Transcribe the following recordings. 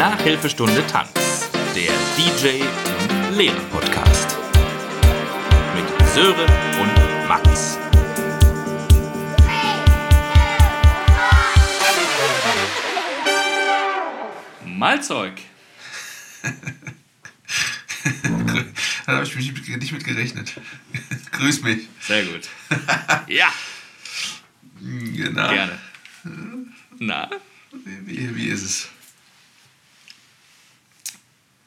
Nachhilfestunde Tanz, der DJ und Lehrer Podcast. Mit Sören und Max. Malzeug. Da habe ich mich nicht mit gerechnet. Grüß mich. Sehr gut. Ja, Genau. gerne. Na? Wie, wie, wie ist es?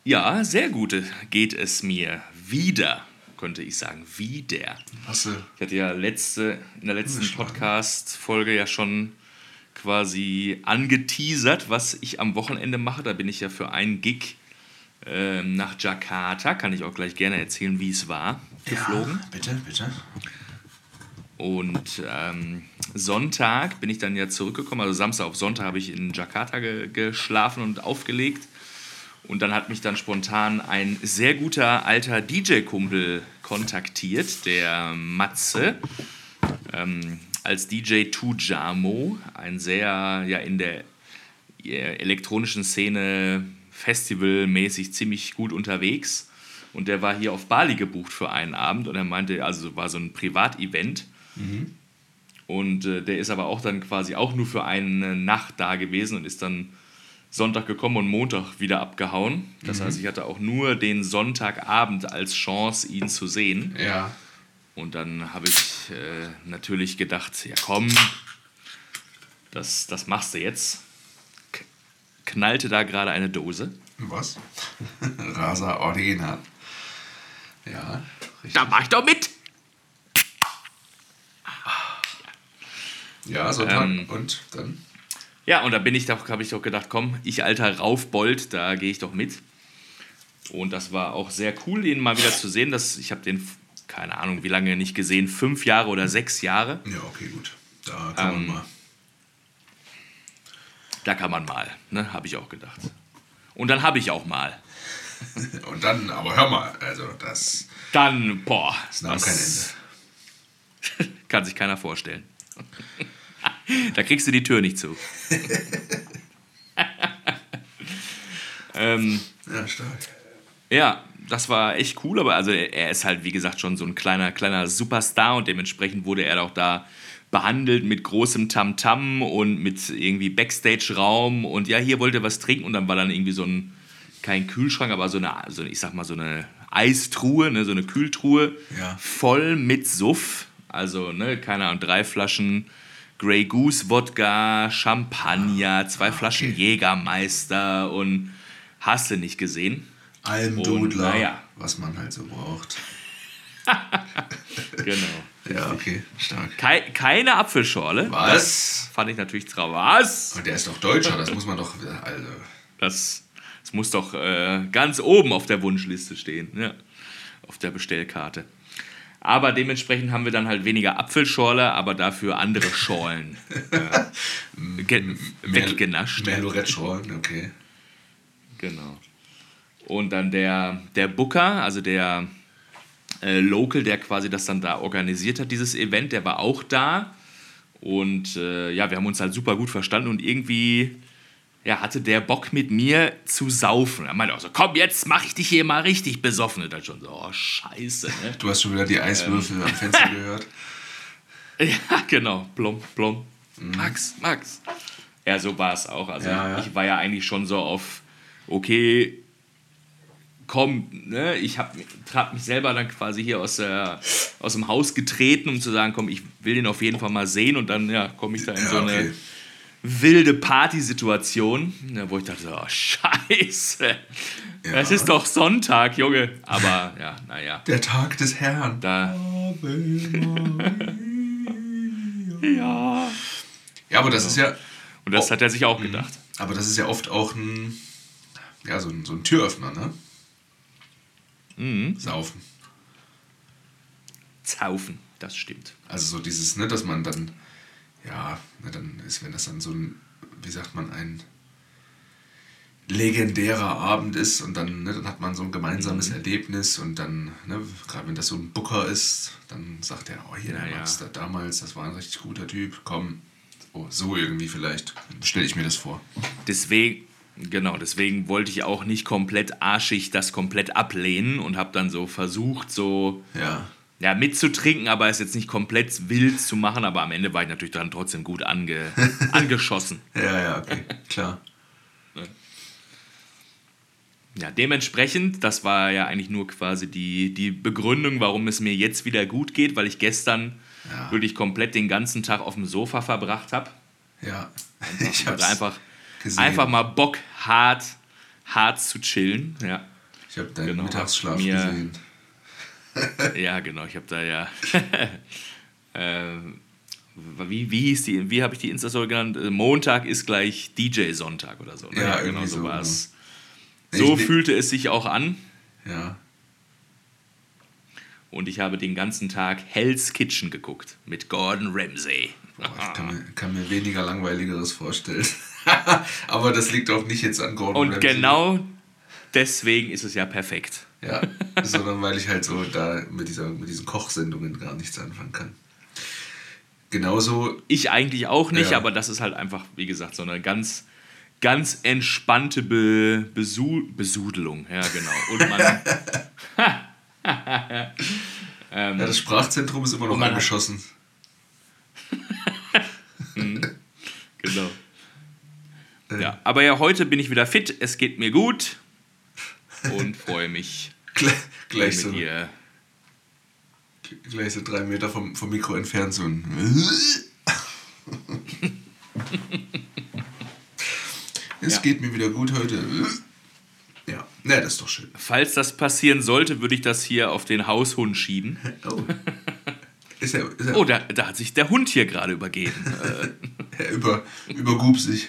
Ja, sehr gut geht es mir wieder, könnte ich sagen. Wieder. Hast du. Ich hatte ja letzte, in der letzten. Podcast-Folge ja schon quasi angeteasert, was ich am Wochenende mache. Da bin ich ja für einen Gig ähm, nach Jakarta, kann ich auch gleich gerne erzählen, wie es war, geflogen. Ja, bitte, bitte. Und ähm, Sonntag bin ich dann ja zurückgekommen, also Samstag auf Sonntag habe ich in Jakarta ge geschlafen und aufgelegt. Und dann hat mich dann spontan ein sehr guter alter DJ-Kumpel kontaktiert, der Matze, ähm, als DJ Tujamo, ein sehr ja in der elektronischen Szene festivalmäßig ziemlich gut unterwegs. Und der war hier auf Bali gebucht für einen Abend und er meinte, also war so ein Privatevent. Und äh, der ist aber auch dann quasi auch nur für eine Nacht da gewesen und ist dann Sonntag gekommen und Montag wieder abgehauen. Das heißt, ich hatte auch nur den Sonntagabend als Chance, ihn zu sehen. Ja. Und dann habe ich äh, natürlich gedacht, ja komm, das, das machst du jetzt. K knallte da gerade eine Dose. Was? Rasa Original. Ja, richtig. Da mach ich doch mit! Ja, Sonntag. Ähm, Und dann? Ja, und da bin ich doch, habe ich doch gedacht, komm, ich alter Raufbold, da gehe ich doch mit. Und das war auch sehr cool, ihn mal wieder zu sehen. Das, ich habe den, keine Ahnung, wie lange nicht gesehen, fünf Jahre oder sechs Jahre. Ja, okay, gut. Da kann Ähm, man mal. Da kann man mal, ne, habe ich auch gedacht. Und dann habe ich auch mal. Und dann, aber hör mal, also das, Dann, boah, das nahm kein Ende. kann sich keiner vorstellen. da kriegst du die Tür nicht zu. ähm, Ja, stark. Ja, das war echt cool, aber also er ist halt, wie gesagt, schon so ein kleiner, kleiner Superstar und dementsprechend wurde er auch da behandelt mit großem Tamtam und mit irgendwie Backstage-Raum und ja, hier wollte er was trinken und dann war dann irgendwie so ein, kein Kühlschrank, aber so eine, so, ich sag mal, so eine Eistruhe, ne, so eine Kühltruhe, Ja. voll mit Suff. Also, ne, keine Ahnung, drei Flaschen Grey Goose Wodka, Champagner, zwei Flaschen okay. Jägermeister und hast du nicht gesehen. Almdudler, naja. was man halt so braucht. Genau. Ja, okay, stark. Kei keine Apfelschorle. Was? Das fand ich natürlich traurig. Was? Und der ist doch Deutscher, das muss man doch. Also, Das, das muss doch äh, ganz oben auf der Wunschliste stehen. Ja. Auf der Bestellkarte. Aber dementsprechend haben wir dann halt weniger Apfelschorle, aber dafür andere Schorlen äh, ge- weggenascht. Mehr Lorette-Schorlen, okay. Genau. Und dann der, der Booker, also der äh, Local, der quasi das dann da organisiert hat, dieses Event, der war auch da. Und äh, ja, wir haben uns halt super gut verstanden und irgendwie ja, hatte der Bock mit mir zu saufen. Er meinte auch so, komm, jetzt mach ich dich hier mal richtig besoffen. Und dann schon so, oh, scheiße. Ne? Du hast schon wieder die Eiswürfel am Fenster gehört. Ja, genau. Plom, plom. Max, Max. Ja, so war es auch. Also Ja, ja. ich war ja eigentlich schon so auf, okay, komm, ne, ich habe hab mich selber dann quasi hier aus, der, aus dem Haus getreten, um zu sagen, komm, ich will den auf jeden Fall mal sehen und dann ja, komme ich da in Ja, so eine okay. Wilde Partysituation, ja, wo ich dachte, oh scheiße, es ist doch Sonntag, Junge. Aber ja, naja, Der Tag des Herrn. da, ja. Ja, aber das ist ja. Und das hat er sich auch gedacht. Aber das ist ja oft auch ein. Ja, so ein, so ein Türöffner, ne? Mhm. Saufen. Zaufen, das stimmt. Also so dieses, ne, dass man dann. Ja, ne, dann ist, wenn das dann so ein. Wie sagt man, ein legendärer Abend ist und dann, ne, dann hat man so ein gemeinsames Mhm. Erlebnis und dann, ne, gerade wenn das so ein Booker ist, dann sagt er, oh hier, Ja, der ja. Max da damals, das war ein richtig guter Typ, komm, oh, so irgendwie vielleicht, stelle ich mir das vor. Deswegen, Genau, deswegen wollte ich auch nicht komplett arschig das komplett ablehnen und habe dann so versucht, so Ja. Ja, mitzutrinken, aber es jetzt nicht komplett wild zu machen. Aber am Ende war ich natürlich dann trotzdem gut ange, angeschossen. Ja, ja, okay, klar. Ja, dementsprechend, das war ja eigentlich nur quasi die, die Begründung, warum es mir jetzt wieder gut geht, weil ich gestern Ja. wirklich komplett den ganzen Tag auf dem Sofa verbracht habe. Ja. Ich Ich hatte hab's einfach, gesehen. einfach mal Bock, hart, hart zu chillen. Ja, Ich habe deinen Genau, Mittagsschlaf gesehen. Ja genau, ich habe da ja. äh, wie, wie hieß die, wie habe ich die Insta-Story genannt? Äh, Montag ist gleich DJ-Sonntag oder so. ne? Ja, genau irgendwie so so, war es. Ich So ne- fühlte es sich auch an. Ja. Und ich habe den ganzen Tag Hell's Kitchen geguckt mit Gordon Ramsay. Boah, ich kann mir, kann mir weniger Langweiligeres vorstellen. Aber das liegt auch nicht jetzt an Gordon Und Ramsay. genau deswegen ist es ja perfekt. Ja, sondern weil ich halt so da mit, dieser, mit diesen Kochsendungen gar nichts anfangen kann. Genauso, Ich eigentlich auch nicht, Ja. aber das ist halt einfach, wie gesagt, so eine ganz, ganz entspannte Be Besu Besudelung. Ja, genau. Und man. ähm, ja, das Sprachzentrum ist immer noch angeschossen. genau. Äh, Ja, aber ja, heute bin ich wieder fit, es geht mir gut und freue mich Gleich, gleich, so, dir. gleich so drei Meter vom, vom Mikro entfernt so ein. es Ja. geht mir wieder gut heute. Ja, ja, das ist doch schön. Falls das passieren sollte, würde ich das hier auf den Haushund schieben. Oh. Ist er, ist er, Oh, da, da hat sich der Hund hier gerade übergeben. er über, übergub sich.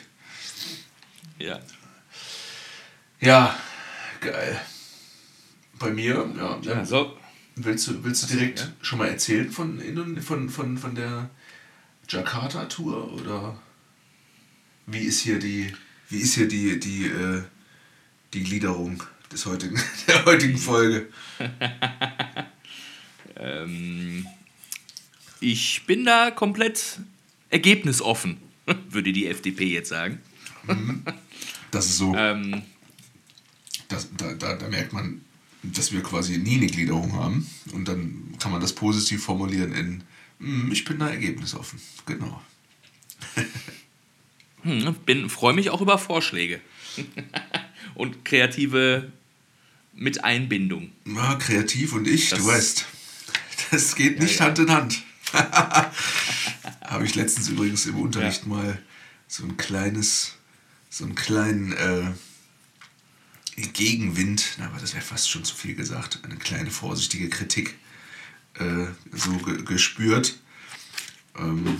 ja. Ja, geil. Bei mir, ja. ja, so. Willst, du, willst du direkt Ja. schon mal erzählen von, von, von, von der Jakarta-Tour? Oder wie ist hier die, wie ist hier die, die, äh, die Gliederung des heutigen, der heutigen Folge? Ähm, ich bin da komplett ergebnisoffen, würde die FDP jetzt sagen. Das ist so, Ähm, das, da, da, da merkt man, dass wir quasi nie eine Gliederung haben. Und dann kann man das positiv formulieren in, "Hm, ich bin da ergebnisoffen. Genau. hm, bin, freue mich auch über Vorschläge und kreative Miteinbindung. Ja, kreativ und ich, Das- du weißt, das geht nicht ja. Hand in Hand. Habe ich letztens übrigens im Unterricht Ja. mal so ein kleines, so einen kleinen äh, Gegenwind, aber das wäre fast schon zu viel gesagt, eine kleine vorsichtige Kritik äh, so ge gespürt. Ähm,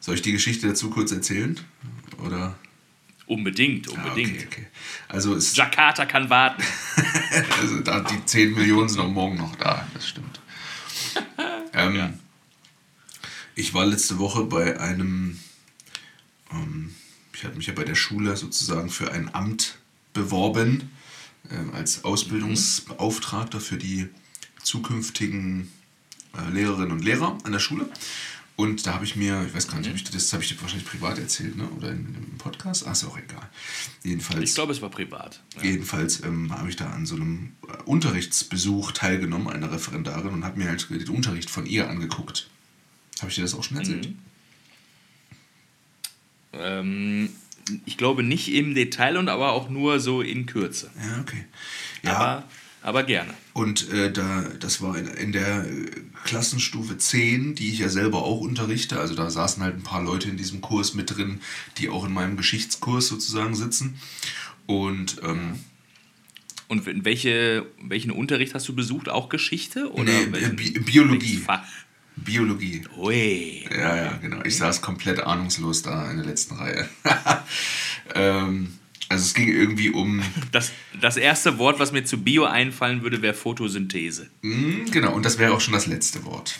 soll ich die Geschichte dazu kurz erzählen? Oder? Unbedingt, Ah, unbedingt. okay, okay. Also Jakarta kann warten. Also da, die 10 Millionen sind auch morgen noch da, das stimmt. Ähm, Ja. Ich war letzte Woche bei einem, ähm, ich hatte mich ja bei der Schule sozusagen für ein Amt beworben, ähm, als Ausbildungsbeauftragter für die zukünftigen äh, Lehrerinnen und Lehrer an der Schule. Und da habe ich mir, ich weiß gar nicht, ob ich, das habe ich dir wahrscheinlich privat erzählt, ne? oder in, im Podcast, ach, ist auch egal. Jedenfalls. Ich glaube, es war privat. Ja. Jedenfalls ähm, habe ich da an so einem äh, Unterrichtsbesuch teilgenommen, einer Referendarin, und habe mir halt den Unterricht von ihr angeguckt. Habe ich dir das auch schon erzählt? Mhm. Ähm, ich glaube nicht im Detail und aber auch nur so in Kürze. Ja, okay. Ja, Aber, aber gerne. und äh, da, das war in, in der äh, Klassenstufe 10, die ich ja selber auch unterrichte. Also da saßen halt ein paar Leute in diesem Kurs mit drin, die auch in meinem Geschichtskurs sozusagen sitzen. Und ähm, Und welche, welchen Unterricht hast du besucht? Auch Geschichte? Oder Nee, welchen, Bi- Biologie. Fach? Biologie. Ui. Ja, ja, genau. Ich saß komplett ahnungslos da in der letzten Reihe. ähm, also es ging irgendwie um, Das, das erste Wort, was mir zu Bio einfallen würde, wäre Photosynthese. Hm, genau, und das wäre auch schon das letzte Wort.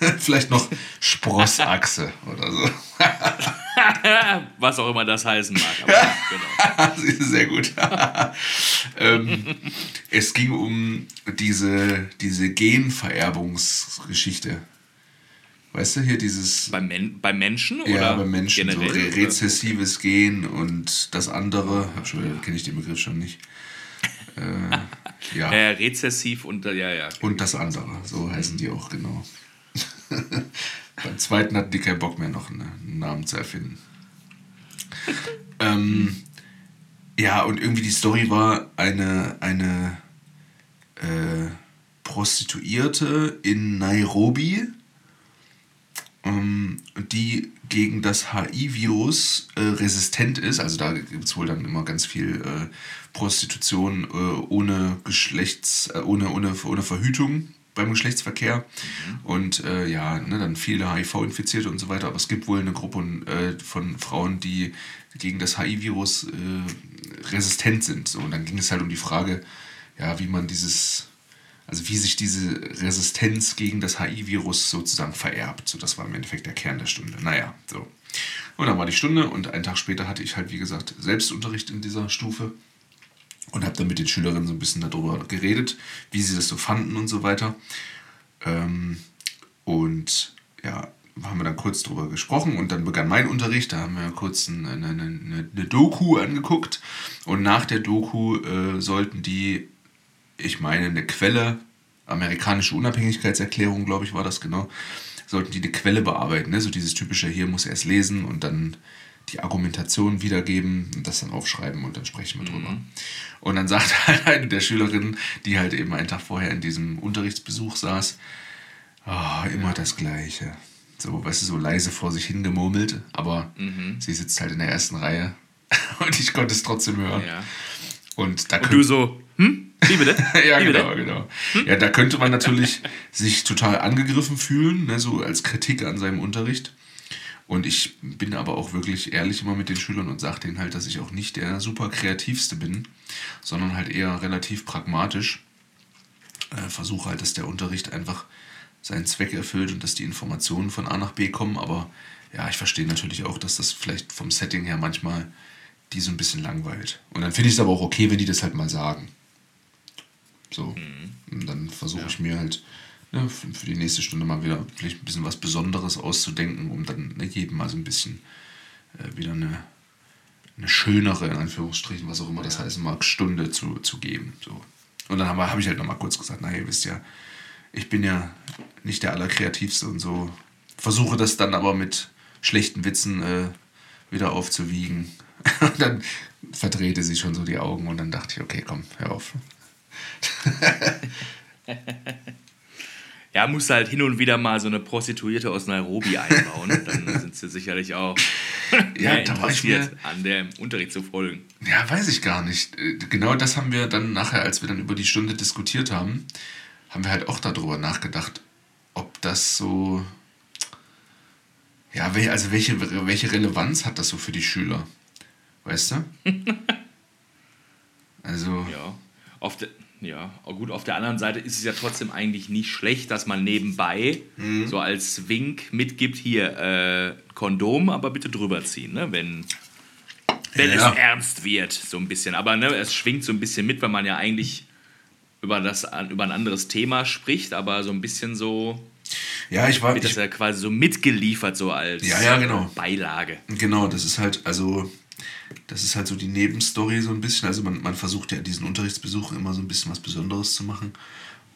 Vielleicht noch Sprossachse oder so. Was auch immer das heißen mag. Aber genau. Sehr gut. ähm, es ging um diese, diese Genvererbungsgeschichte. Weißt du, hier dieses. Bei, Men bei Menschen oder? Ja, bei Menschen. generell, so re oder? rezessives Gen und das andere. Kenne ich den Begriff schon nicht. Äh, ja. Ja, rezessiv und äh, ja, ja. Und das andere. So heißen die auch, genau. Beim zweiten hatten die keinen Bock mehr, noch einen, einen Namen zu erfinden. ähm, ja, und irgendwie die Story war eine, eine äh, Prostituierte in Nairobi, ähm, die gegen das HIV-Virus äh, resistent ist. Also da gibt es wohl dann immer ganz viel äh, Prostitution äh, ohne Geschlechts, äh, ohne, ohne, ohne Verhütung beim Geschlechtsverkehr und äh, ja, ne, dann viele HIV-Infizierte und so weiter. Aber es gibt wohl eine Gruppe äh, von Frauen, die gegen das HIV-Virus äh, resistent sind. So, und dann ging es halt um die Frage, ja, wie man dieses, also wie sich diese Resistenz gegen das HIV-Virus sozusagen vererbt. So, das war im Endeffekt der Kern der Stunde. Naja, so. Und dann war die Stunde und einen Tag später hatte ich halt, wie gesagt, Selbstunterricht in dieser Stufe und habe dann mit den Schülerinnen so ein bisschen darüber geredet, wie sie das so fanden und so weiter. Ähm, und ja, haben wir dann kurz drüber gesprochen und dann begann mein Unterricht. Da haben wir kurz eine, eine, eine, eine Doku angeguckt und nach der Doku äh, sollten die, ich meine, eine Quelle, amerikanische Unabhängigkeitserklärung, glaube ich, war das genau, sollten die eine Quelle bearbeiten. Ne? So dieses typische, hier muss erst lesen und dann die Argumentation wiedergeben und das dann aufschreiben und dann sprechen wir drüber. Und dann sagt halt eine der Schülerinnen, die halt eben einen Tag vorher in diesem Unterrichtsbesuch saß, "Ah, immer das Gleiche. So, weißt du, so leise vor sich hingemurmelt, aber sie sitzt halt in der ersten Reihe und ich konnte es trotzdem hören. Ja. Und da Und du so, hm? Wie bitte? ja, Wie genau, bitte? genau. Ja, da könnte man natürlich sich total angegriffen fühlen, ne, so als Kritik an seinem Unterricht. Und ich bin aber auch wirklich ehrlich immer mit den Schülern und sage denen halt, dass ich auch nicht der super kreativste bin, sondern halt eher relativ pragmatisch. Äh, Versuche halt, dass der Unterricht einfach seinen Zweck erfüllt und dass die Informationen von A nach B kommen. Aber ja, ich verstehe natürlich auch, dass das vielleicht vom Setting her manchmal die so ein bisschen langweilt. Und dann finde ich es aber auch okay, wenn die das halt mal sagen. So. Und dann versuche ich mir halt ne, für die nächste Stunde mal wieder vielleicht ein bisschen was Besonderes auszudenken, um dann ne, jedem mal so ein bisschen äh, wieder eine, eine schönere, in Anführungsstrichen, was auch immer das heißen mag, Stunde zu, zu geben. So. Und dann habe hab ich halt nochmal kurz gesagt, naja, ihr wisst ja, ich bin ja nicht der Allerkreativste und so. Versuche das dann aber mit schlechten Witzen äh, wieder aufzuwiegen. Und dann verdrehte sie schon so die Augen und dann dachte ich, okay, komm, hör auf. Ja, musst du halt hin und wieder mal so eine Prostituierte aus Nairobi einbauen. Dann sind sie sicherlich auch Ja, da interessiert, an dem Unterricht zu folgen. Ja, weiß ich gar nicht. Genau das haben wir dann nachher, als wir dann über die Stunde diskutiert haben, haben wir halt auch darüber nachgedacht, ob das so. Ja, also welche, welche Relevanz hat das so für die Schüler? Weißt du? Also, Ja. Auf der, ja, gut, auf der anderen Seite ist es ja trotzdem eigentlich nicht schlecht, dass man nebenbei Mhm. so als Wink mitgibt, hier äh, Kondom, aber bitte drüber ziehen, ne? wenn, wenn Ja. es ernst wird, so ein bisschen. Aber ne, es schwingt so ein bisschen mit, weil man ja eigentlich über, das, über ein anderes Thema spricht, aber so ein bisschen so ja, ich war. wird das Ich, ja quasi so mitgeliefert, so als Ja, ja, genau. Beilage. Genau, das ist halt, also, das ist halt so die Nebenstory so ein bisschen. Also man, man versucht ja in diesen Unterrichtsbesuchen immer so ein bisschen was Besonderes zu machen.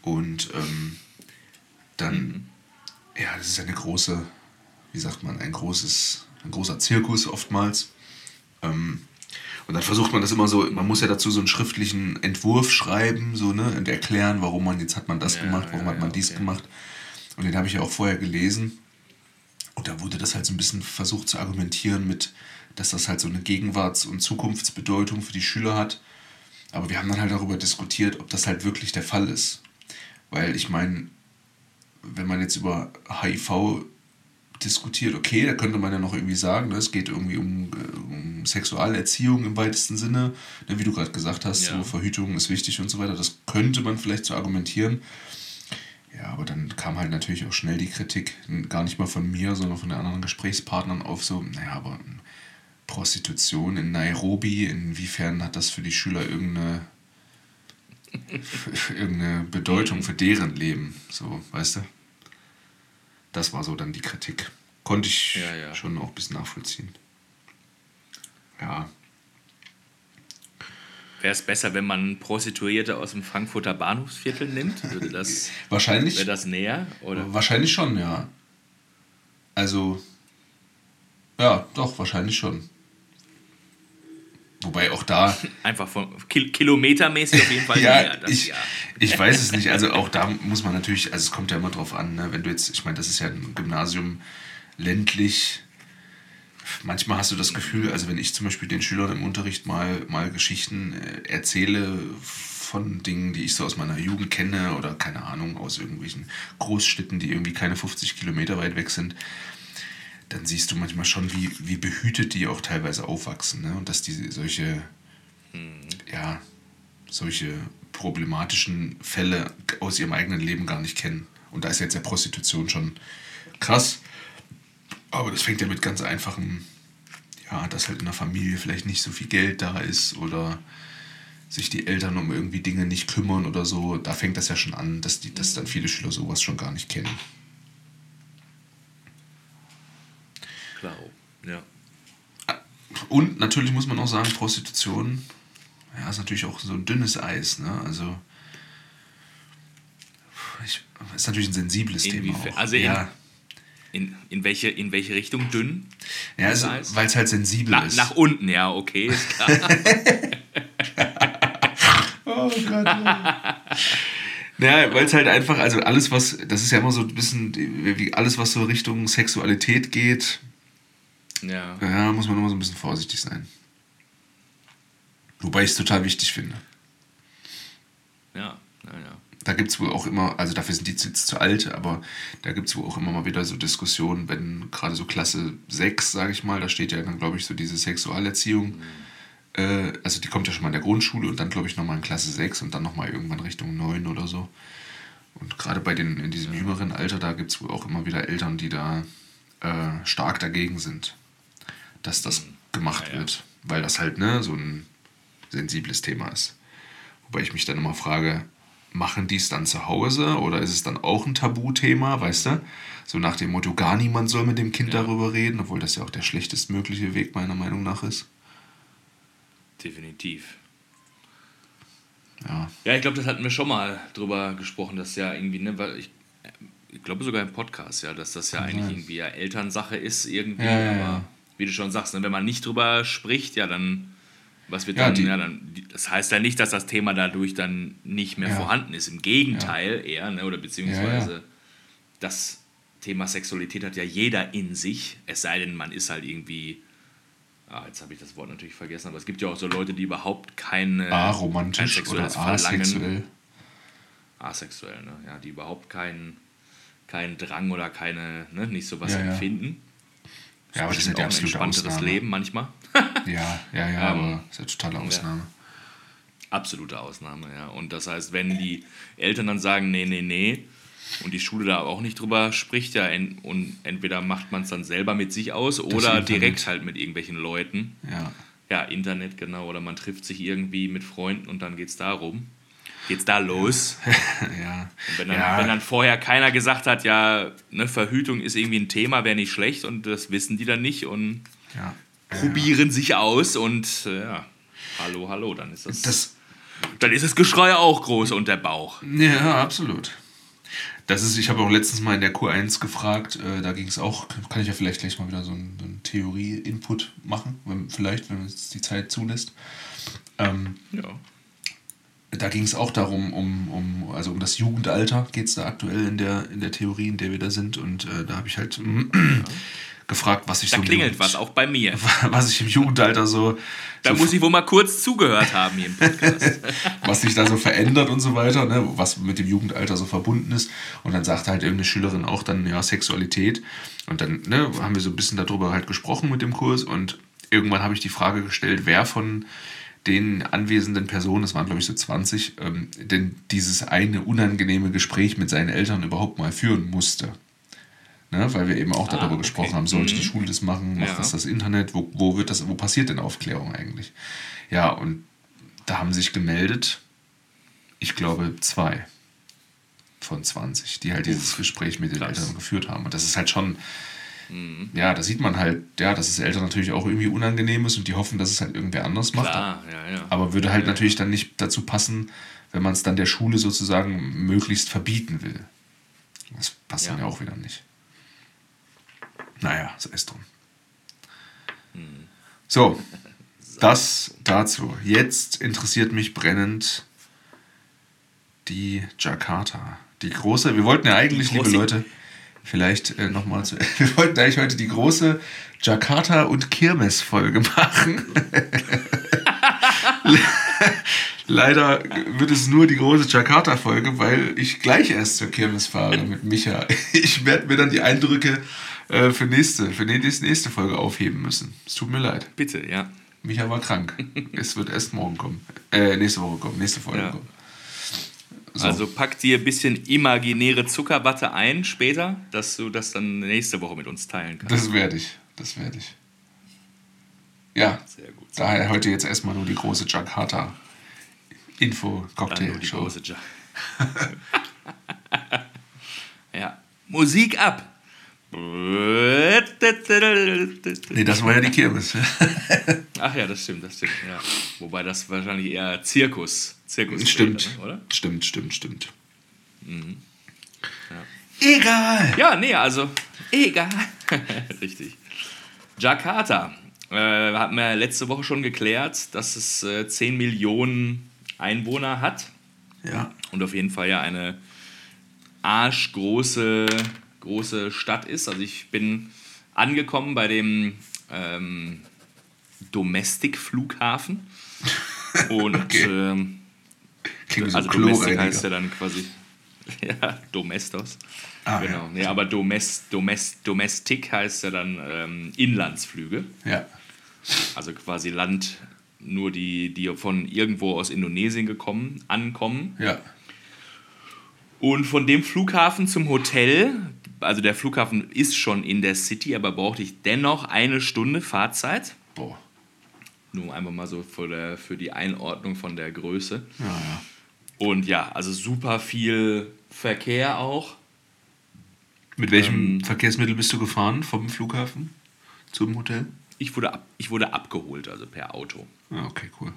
Und ähm, dann, ja, das ist eine große, wie sagt man, ein großes, ein großer Zirkus oftmals. Ähm, und dann versucht man das immer so, man muss ja dazu so einen schriftlichen Entwurf schreiben, so, ne, und erklären, warum man, jetzt hat man das Ja, gemacht, warum ja, hat man ja, dies okay. gemacht. Und den habe ich ja auch vorher gelesen. Und da wurde das halt so ein bisschen versucht zu argumentieren mit, dass das halt so eine Gegenwarts- und Zukunftsbedeutung für die Schüler hat. Aber wir haben dann halt darüber diskutiert, ob das halt wirklich der Fall ist. Weil ich meine, wenn man jetzt über HIV diskutiert, okay, da könnte man ja noch irgendwie sagen, ne, es geht irgendwie um, äh, um Sexualerziehung im weitesten Sinne, ne, wie du gerade gesagt hast, Ja. so Verhütung ist wichtig und so weiter. Das könnte man vielleicht so argumentieren. Ja, aber dann kam halt natürlich auch schnell die Kritik, gar nicht mal von mir, sondern von den anderen Gesprächspartnern auf so, naja, aber ähm, Prostitution in Nairobi, inwiefern hat das für die Schüler irgendeine, irgendeine Bedeutung für deren Leben, so, weißt du? Das war so dann die Kritik. Konnte ich Ja, ja. schon auch ein bisschen nachvollziehen. Ja, Wäre es besser, wenn man Prostituierte aus dem Frankfurter Bahnhofsviertel nimmt? Würde das, wahrscheinlich. wäre das näher? Oder? Wahrscheinlich schon, ja. Also, ja, doch, wahrscheinlich schon. Wobei auch da, Einfach von Kil kilometermäßig auf jeden Fall ja. Das, ich, ja. ich weiß es nicht. Also auch da muss man natürlich, also es kommt ja immer drauf an, ne? wenn du jetzt, ich meine, das ist ja ein Gymnasium ländlich. Manchmal hast du das Gefühl, also wenn ich zum Beispiel den Schülern im Unterricht mal, mal Geschichten äh, erzähle von Dingen, die ich so aus meiner Jugend kenne oder keine Ahnung, aus irgendwelchen Großstädten, die irgendwie keine 50 Kilometer weit weg sind, dann siehst du manchmal schon, wie, wie behütet die auch teilweise aufwachsen. Ne? Und dass die solche, ja, solche problematischen Fälle aus ihrem eigenen Leben gar nicht kennen. Und da ist jetzt ja Prostitution schon krass. Aber das fängt ja mit ganz einfachen, ja, dass halt in der Familie vielleicht nicht so viel Geld da ist oder sich die Eltern um irgendwie Dinge nicht kümmern oder so. Da fängt das ja schon an, dass, die, dass dann viele Schüler sowas schon gar nicht kennen. Klar. Ja. Und natürlich muss man auch sagen, Prostitution ja, ist natürlich auch so ein dünnes Eis. Ne? Also ich, ist natürlich ein sensibles Thema. Inwiefern- Auch. also in- ja, In, in, welche, in welche Richtung dünn? ja also, weil es halt sensibel Na, ist. nach unten, ja, okay, ist klar. Oh Gott. Naja, weil es halt einfach, also alles, was, das ist ja immer so ein bisschen, wie alles, was so Richtung Sexualität geht, ja. ja, muss man immer so ein bisschen vorsichtig sein. Wobei ich es total wichtig finde. Ja, ja, ja. Da gibt es wohl auch immer, also dafür sind die jetzt zu alt, aber da gibt es wohl auch immer mal wieder so Diskussionen, wenn gerade so Klasse 6, sage ich mal, da steht ja dann, glaube ich, so diese Sexualerziehung. Äh, also die kommt ja schon mal in der Grundschule und dann, glaube ich, nochmal in Klasse 6 und dann nochmal irgendwann Richtung 9 oder so. Und gerade bei den, in diesem jüngeren Alter, da gibt es wohl auch immer wieder Eltern, die da äh, stark dagegen sind, dass das gemacht Ja, wird. Weil das halt, ne, so ein sensibles Thema ist. Wobei ich mich dann immer frage, machen die es dann zu Hause oder ist es dann auch ein Tabuthema, weißt du? So nach dem Motto, gar niemand soll mit dem Kind Ja. darüber reden, obwohl das ja auch der schlechtestmögliche Weg meiner Meinung nach ist. Definitiv. Ja, Ja, ich glaube, das hatten wir schon mal drüber gesprochen, dass ja irgendwie, ne, weil ich, ich glaube sogar im Podcast, ja, dass das ja eigentlich irgendwie ja Elternsache ist irgendwie, Ja, ja, aber ja. Wie du schon sagst, ne, wenn man nicht drüber spricht, ja, dann was wird Ja, dann, die- ja, dann, das heißt ja nicht, dass das Thema dadurch dann nicht mehr Ja. vorhanden ist. Im Gegenteil eher, ne, oder beziehungsweise das Thema Sexualität hat ja jeder in sich, es sei denn, man ist halt irgendwie, ah, jetzt habe ich das Wort natürlich vergessen, aber es gibt ja auch so Leute, die überhaupt keine, kein aromantisch oder sexuelles Verlangen asexuell. asexuell, ne? Ja, die überhaupt keinen keinen Drang oder keine, ne, nicht sowas Ja, ja. Ja, aber das ist ja die ein entspannteres Ausnahme. Leben manchmal. Ja, ja, ja, Ähm, aber das ist ja totale Ausnahme. Absolute Ausnahme, ja. Und das heißt, wenn die Eltern dann sagen, nee, nee, nee, und die Schule da auch nicht drüber spricht, ja, en, und entweder macht man es dann selber mit sich aus oder Internet. direkt halt mit irgendwelchen Leuten. Ja. Ja, Internet, genau, oder man trifft sich irgendwie mit Freunden und dann geht's darum. Geht's da los? ja. Wenn dann, ja. wenn dann vorher keiner gesagt hat, ja, ne, Verhütung ist irgendwie ein Thema, wäre nicht schlecht und das wissen die dann nicht und ja. probieren sich aus und äh, ja, hallo, hallo, dann ist das, Das, dann ist das Geschrei auch groß und der Bauch. Ja, absolut. Das ist, ich habe auch letztens mal in der Q1 gefragt, äh, da ging es auch, kann ich ja vielleicht gleich mal wieder so einen, so einen Theorie-Input machen, wenn, vielleicht, wenn es die Zeit zulässt. Ähm, Ja. Da ging es auch darum, um, um, also um das Jugendalter geht es da aktuell in der, in der Theorie, in der wir da sind. Und äh, da habe ich halt gefragt, was ich Da so im klingelt Jugend- was, auch bei mir. was ich im Jugendalter so, Da so muss ich wohl mal kurz zugehört haben hier im Podcast. was sich da so verändert und so weiter, ne, was mit dem Jugendalter so verbunden ist. Und dann sagte halt irgendeine Schülerin auch dann, ja, Sexualität. Und dann ne, haben wir so ein bisschen darüber halt gesprochen mit dem Kurs und irgendwann habe ich die Frage gestellt, wer von den anwesenden Personen, das waren glaube ich so 20, ähm, denn dieses eine unangenehme Gespräch mit seinen Eltern überhaupt mal führen musste. Ne, weil wir eben auch darüber okay. gesprochen haben, sollte Mhm. die Schule das machen, macht Ja. das das Internet, wo, wo wird das, wo passiert denn Aufklärung eigentlich? Ja, und da haben sich gemeldet, ich glaube, zwei. von 20, die halt dieses Gespräch mit den Krass. Eltern geführt haben. Und das ist halt schon, mhm. ja, da sieht man halt, ja, dass es Eltern natürlich auch irgendwie unangenehm ist und die hoffen, dass es halt irgendwer anders macht. Klar, ja, ja. Aber würde halt ja, natürlich dann nicht dazu passen, wenn man es dann der Schule sozusagen möglichst verbieten will. Das passt dann ja auch wieder nicht. Naja, sei es drum. Mhm. So, das dazu. Jetzt interessiert mich brennend die Jakarta. Die große, wir wollten ja eigentlich, liebe Leute, vielleicht äh, nochmal zu. Wir wollten eigentlich heute die große Jakarta und Kirmes-Folge machen. Leider wird es nur die große Jakarta-Folge, weil ich gleich erst zur Kirmes fahre mit Micha. Ich werde mir dann die Eindrücke äh, für, nächste, für die nächste Folge aufheben müssen. Es tut mir leid. Bitte, ja. Micha war krank. es wird erst morgen kommen. Äh, nächste Woche kommen, nächste Folge ja. kommen. So. Also pack dir ein bisschen imaginäre Zuckerwatte ein später, dass du das dann nächste Woche mit uns teilen kannst. Das werde ich. Das werde ich. Ja, Sehr gut. daher heute jetzt erstmal nur die große Jakarta Info-Cocktail-Show. ja. Musik ab! Nee, das war ja die Kirmes. Ach ja, das stimmt, das stimmt. Ja. Wobei das wahrscheinlich eher Zirkus, Zirkus stimmt, wäre, oder? Stimmt, stimmt, stimmt. Mhm. Ja. Egal! Ja, nee, also, egal. Richtig. Jakarta. Äh, hatten wir letzte Woche schon geklärt, dass es äh, 10 Millionen Einwohner hat. Ja. Und auf jeden Fall ja eine arschgroße große Stadt ist. Also ich bin angekommen bei dem ähm, Domestic-Flughafen. Und okay. ähm, so also Domestic heißt ja dann quasi ja, Domestos. Ah, genau. Ja. Nee, aber Domest, Domest, Domestic heißt ja dann ähm, Inlandsflüge. Ja. Also quasi Land, nur die, die von irgendwo aus Indonesien gekommen, ankommen. Ja. Und von dem Flughafen zum Hotel, also der Flughafen ist schon in der City, aber brauchte ich dennoch eine Stunde Fahrzeit. Boah. Nur einfach mal so für, der, für die Einordnung von der Größe. Ja, ja. Und ja, also super viel Verkehr auch. Mit welchem ähm, Verkehrsmittel bist du gefahren vom Flughafen zum Hotel? Ich wurde, ab, ich wurde abgeholt, also per Auto. Ah, okay, cool.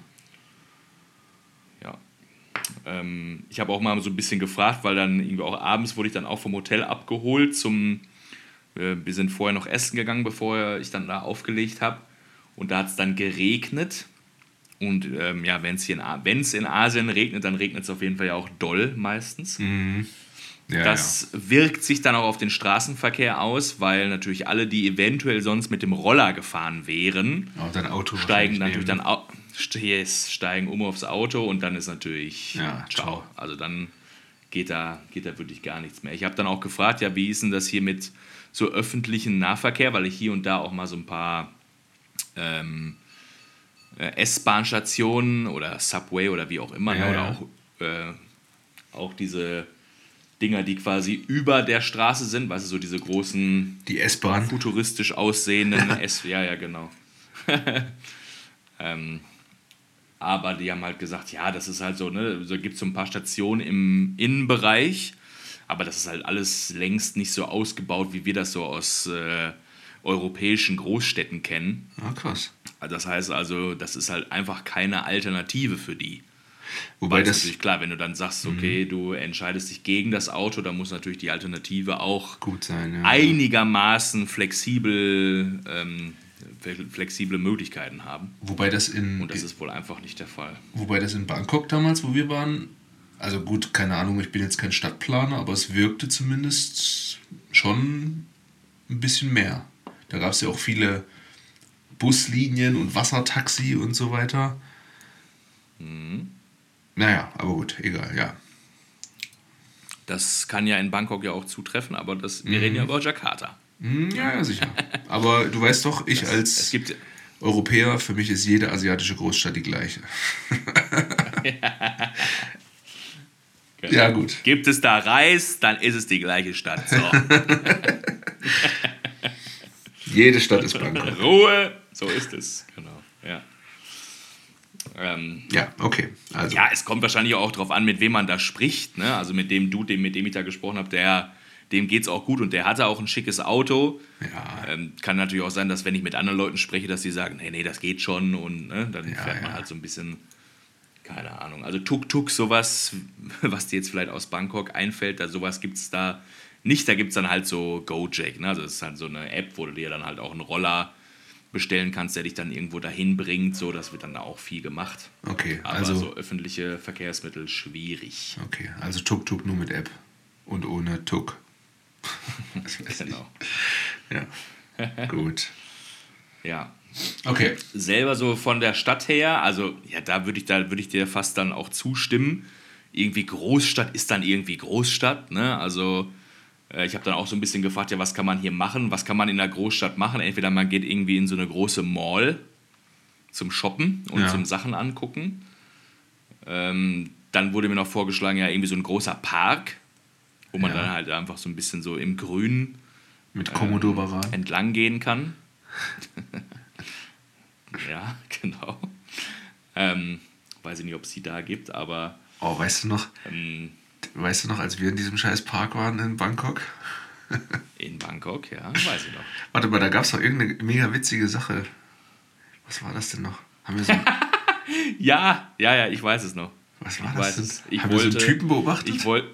Ähm, ich habe auch mal so ein bisschen gefragt, weil dann irgendwie auch abends wurde ich dann auch vom Hotel abgeholt zum, äh, wir sind vorher noch essen gegangen, bevor ich dann da aufgelegt habe. Und da hat es dann geregnet. Und ähm, ja, wenn es in, in Asien regnet, dann regnet es auf jeden Fall ja auch doll meistens. Mhm. Ja, das ja. wirkt sich dann auch auf den Straßenverkehr aus, weil natürlich alle, die eventuell sonst mit dem Roller gefahren wären, steigen natürlich dann auch steigen um aufs Auto und dann ist natürlich ja, ciao. Also dann geht da, geht da wirklich gar nichts mehr. Ich habe dann auch gefragt, ja, wie ist denn das hier mit so öffentlichen Nahverkehr, weil ich hier und da auch mal so ein paar ähm, äh, S-Bahn-Stationen oder Subway oder wie auch immer, ne, ja, ne, oder auch, äh, auch diese Dinger, die quasi über der Straße sind, weißt du, so diese großen, die S-Bahn, futuristisch aussehenden S, ja, ja, genau. ähm, aber die haben halt gesagt, ja, das ist halt so, ne, so gibt es so ein paar Stationen im Innenbereich, aber das ist halt alles längst nicht so ausgebaut, wie wir das so aus äh, europäischen Großstädten kennen. Ah, krass. Das heißt also, das ist halt einfach keine Alternative für die. Wobei das natürlich klar, wenn du dann sagst, mhm. okay, mhm. du entscheidest dich gegen das Auto, dann muss natürlich die Alternative auch gut sein, ja. einigermaßen flexibel ähm, flexible Möglichkeiten haben. Wobei das in. Und das ist wohl einfach nicht der Fall. Wobei das in Bangkok damals, wo wir waren, also gut, keine Ahnung, ich bin jetzt kein Stadtplaner, aber es wirkte zumindest schon ein bisschen mehr. Da gab es ja auch viele Buslinien und Wassertaxi und so weiter. Mhm. Naja, aber gut, egal, ja. Das kann ja in Bangkok ja auch zutreffen, aber das, wir mhm. reden ja über Jakarta. Hm, ja, ja, sicher. Aber du weißt doch, ich das, als Europäer, für mich ist jede asiatische Großstadt die gleiche. ja. Genau. ja, gut. Gibt es da Reis, dann ist es die gleiche Stadt. So. Jede Stadt ist Bangkok. Ruhe, so ist es. Genau. Ja. Ähm, Ja, okay. Also, ja, es kommt wahrscheinlich auch darauf an, mit wem man da spricht. Ne? Also mit dem Dude, mit dem ich da gesprochen habe, der, dem geht es auch gut und der hatte auch ein schickes Auto. Ja. Ähm, kann natürlich auch sein, dass wenn ich mit anderen Leuten spreche, dass die sagen, nee, nee, das geht schon und ne, dann Ja, fährt man ja. halt so ein bisschen, keine Ahnung. Also Tuk-Tuk, sowas, was dir jetzt vielleicht aus Bangkok einfällt, da sowas gibt es da nicht. Da gibt es dann halt so Gojek. Ne? Also das ist halt so eine App, wo du dir dann halt auch einen Roller bestellen kannst, der dich dann irgendwo dahin bringt. So, das wird dann da auch viel gemacht. okay. Aber Also, so öffentliche Verkehrsmittel schwierig. okay. Also Tuk-Tuk nur mit App und ohne Tuk. Genau. Ja. Gut. Ja. Okay. Selber so von der Stadt her, also ja, da würde ich, da würde ich dir fast dann auch zustimmen. Irgendwie Großstadt ist dann irgendwie Großstadt, ne? Also äh, ich habe dann auch so ein bisschen gefragt, ja, was kann man hier machen? Was kann man in der Großstadt machen? Entweder man geht irgendwie in so eine große Mall zum Shoppen und Ja. zum Sachen angucken. Ähm, dann wurde mir noch vorgeschlagen, ja, irgendwie so ein großer Park, wo man Ja. dann halt einfach so ein bisschen so im Grünen Mit Komodo Baran. entlang gehen kann. ja, genau. Ähm, weiß ich nicht, ob es die da gibt, aber Oh, weißt du noch, ähm, weißt du noch, als wir in diesem scheiß Park waren in Bangkok? in Bangkok, ja, weiß ich noch. Warte mal, da gab es doch irgendeine mega witzige Sache. Was war das denn noch? Haben wir so, Ja, ja, ja, ich weiß es noch. was war Ich das weiß denn? es. Ich Haben wir so wollte, einen Typen beobachtet? Ich wollte.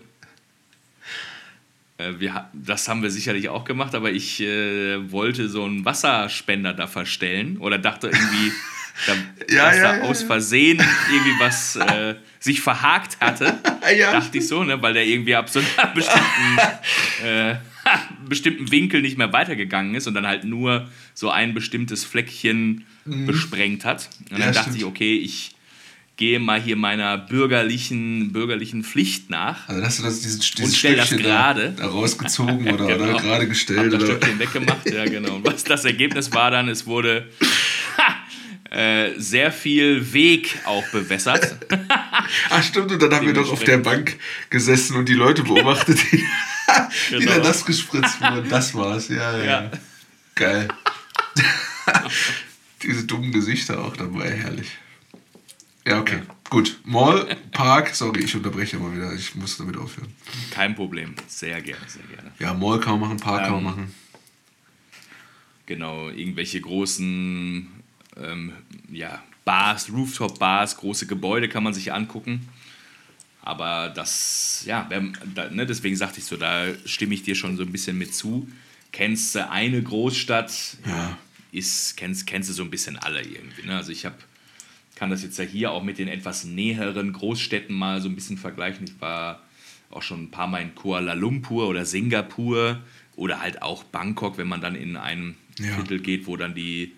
Äh, wir, das haben wir sicherlich auch gemacht, aber ich äh, wollte so einen Wasserspender da verstellen oder dachte irgendwie, da, Ja, dass ja, da ja, aus. Versehen irgendwie was äh, sich verhakt hatte. Dachte ich so, ne, weil der irgendwie ab so einer bestimmten, äh, bestimmten Winkel nicht mehr weitergegangen ist und dann halt nur so ein bestimmtes Fleckchen besprengt hat. Und dann Mhm. Dachte stimmt. ich, okay, ich gehe mal hier meiner bürgerlichen, bürgerlichen Pflicht nach. Also hast du das, diesen, dieses Und stell das Stückchen gerade. Da, da rausgezogen oder, Genau. oder gerade Hab gestellt? das Oder? Stöckchen weggemacht, ja genau. Und was das Ergebnis war dann, es wurde ha, äh, sehr viel Weg auch bewässert. Ach stimmt, und dann haben wir doch auf der Bank gesessen und die Leute beobachtet, die, die Genau. da nass gespritzt wurden. Das war's, ja, ja. Ja. Geil. Diese dummen Gesichter auch dabei, herrlich. Ja, okay. Gut. Mall, Park, sorry, ich unterbreche mal wieder. Ich muss damit aufhören. Kein Problem, sehr gerne, sehr gerne. Ja, Mall kann man machen, Park kann man Ähm, machen. Genau, irgendwelche großen ähm, ja, Bars, Rooftop-Bars, große Gebäude kann man sich angucken. Aber das, ja, wenn, da, ne, deswegen sagte ich so, da stimme ich dir schon so ein bisschen mit zu. Kennst du eine Großstadt, Ja. ist, kennst, kennst du so ein bisschen alle irgendwie. Ne? Also ich hab, kann das jetzt ja hier auch mit den etwas näheren Großstädten mal so ein bisschen vergleichen. Ich war auch schon ein paar Mal in Kuala Lumpur oder Singapur oder halt auch Bangkok, wenn man dann in ein Ja. Viertel geht, wo dann die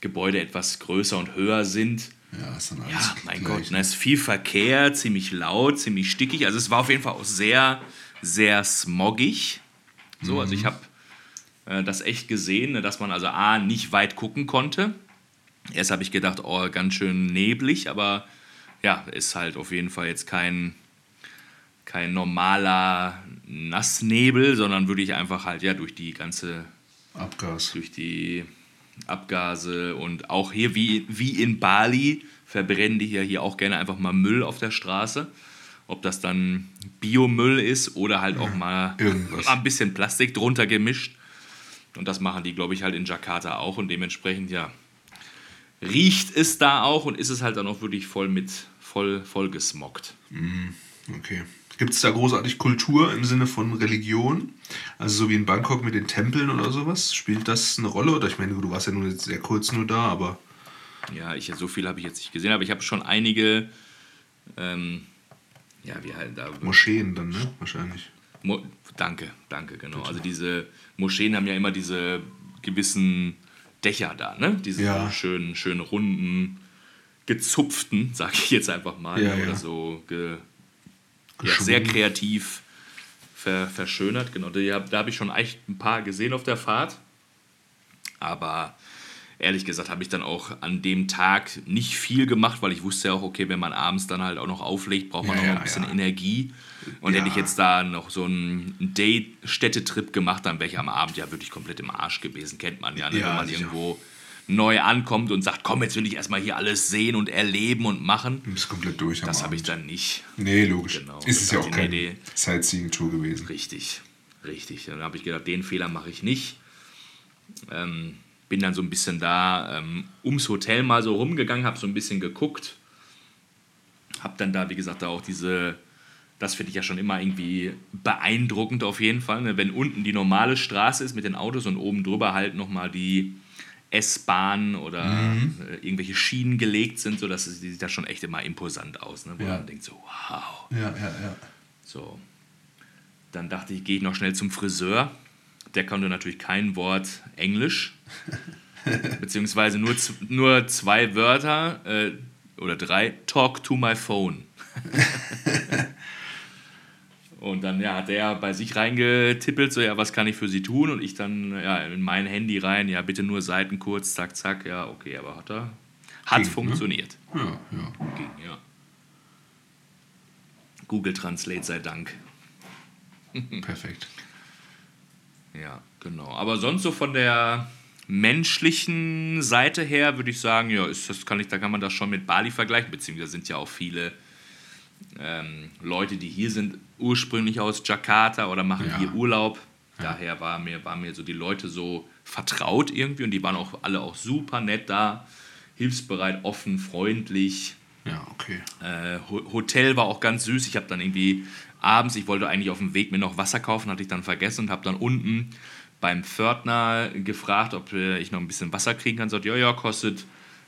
Gebäude etwas größer und höher sind. Ja, ist dann alles Ja, mein gleich. Gott, ne, es ist viel Verkehr, ziemlich laut, ziemlich stickig. Also es war auf jeden Fall auch sehr, sehr smoggig. So, also ich habe äh, das echt gesehen, ne, dass man also A, nicht weit gucken konnte. Erst habe ich gedacht, oh, ganz schön neblig, aber ja, ist halt auf jeden Fall jetzt kein, kein normaler Nassnebel, sondern wirklich einfach halt ja durch die ganze Abgas. durch die Abgase und auch hier wie, wie in Bali verbrennen die hier, hier auch gerne einfach mal Müll auf der Straße. Ob das dann Biomüll ist oder halt auch mal, irgendwas. mal ein bisschen Plastik drunter gemischt. Und das machen die, glaube ich, halt in Jakarta auch und dementsprechend, ja, riecht es da auch und ist es halt dann auch wirklich voll mit, voll, voll gesmockt. Okay. Gibt es da großartig Kultur im Sinne von Religion? Also so wie in Bangkok mit den Tempeln oder sowas? Spielt das eine Rolle? Oder ich meine, du warst ja nur sehr kurz nur da, aber Ja, ich, so viel habe ich jetzt nicht gesehen, aber ich habe schon einige, ähm, ja, wie halt da. Moscheen dann, ne? Wahrscheinlich. Mo danke, danke, genau. Also diese Moscheen haben ja immer diese gewissen Dächer da, ne? Diese Ja. schönen, schönen runden, gezupften, sag ich jetzt einfach mal, Ja, ne? oder ja. so ge sehr kreativ ver verschönert. Genau, hab, da habe ich schon echt ein paar gesehen auf der Fahrt. Aber ehrlich gesagt habe ich dann auch an dem Tag nicht viel gemacht, weil ich wusste ja auch, okay, wenn man abends dann halt auch noch auflegt, braucht man Ja, noch ja, ein bisschen ja. Energie. Und hätte ich jetzt da noch so einen Day-Städtetrip gemacht, dann wäre ich am Abend ja wirklich komplett im Arsch gewesen. Kennt man ja, ne? Wenn man irgendwo neu ankommt und sagt, komm, jetzt will ich erstmal hier alles sehen und erleben und machen. Du bist komplett durch. Das habe ich dann nicht. Nee, logisch. Genau. Ist es ja auch keine. Sightseeing-Tour gewesen. Richtig, richtig. Dann habe ich gedacht, den Fehler mache ich nicht. Ähm, bin dann so ein bisschen da ähm, ums Hotel mal so rumgegangen, habe so ein bisschen geguckt. Habe dann da, wie gesagt, da auch diese, das finde ich ja schon immer irgendwie beeindruckend auf jeden Fall. Ne? Wenn unten die normale Straße ist mit den Autos und oben drüber halt nochmal die S-Bahn oder äh, irgendwelche Schienen gelegt sind, so dass es die sieht da schon echt immer imposant aus. Ne? Wo Ja. man denkt so, wow. Ja, ja, ja. So. Dann dachte ich, gehe ich noch schnell zum Friseur. Der konnte natürlich kein Wort Englisch. Beziehungsweise nur, nur zwei Wörter äh, oder drei. Talk to my phone. Und dann ja, hat er bei sich reingetippelt, so ja, was kann ich für Sie tun? Und ich dann ja, in mein Handy rein, ja, bitte nur Seiten kurz, zack, zack, ja, okay, aber hat er. Hat Ging, ne? funktioniert. Ja, ja. Ging, ja. Google Translate sei Dank. Perfekt. Ja, genau. Aber sonst so von der menschlichen Seite her würde ich sagen, ja, ist das kann ich, da kann man das schon mit Bali vergleichen, beziehungsweise sind ja auch viele ähm, Leute, die hier sind, ursprünglich aus Jakarta oder machen Ja. hier Urlaub. Daher war mir, war mir so die Leute so vertraut irgendwie und die waren auch alle auch super nett da, hilfsbereit, offen, freundlich. Ja, okay. Äh, Ho- Hotel war auch ganz süß. Ich habe dann irgendwie abends, ich wollte eigentlich auf dem Weg mir noch Wasser kaufen, hatte ich dann vergessen und habe dann unten beim Pförtner gefragt, ob äh, ich noch ein bisschen Wasser kriegen kann. Sagt, ja, ja, kostet,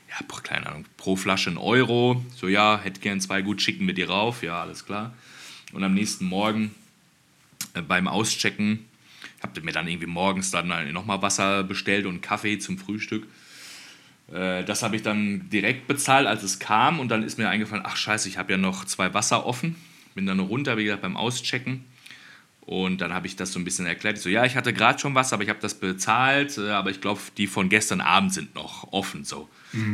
ja, pro- keine Ahnung, pro Flasche einen Euro. So, ja, hätte gern zwei, gut, schicken wir dir rauf. Ja, alles klar. Und am nächsten Morgen äh, beim Auschecken habe mir dann irgendwie morgens dann nochmal Wasser bestellt und Kaffee zum Frühstück. Äh, Das habe ich dann direkt bezahlt, als es kam. Und dann ist mir eingefallen, ach scheiße, ich habe ja noch zwei Wasser offen. Bin dann runter, wie gesagt, beim Auschecken. Und dann habe ich das so ein bisschen erklärt. Ich so, ja, ich hatte gerade schon was, aber ich habe das bezahlt. äh, Aber ich glaube, die von gestern Abend sind noch offen. so.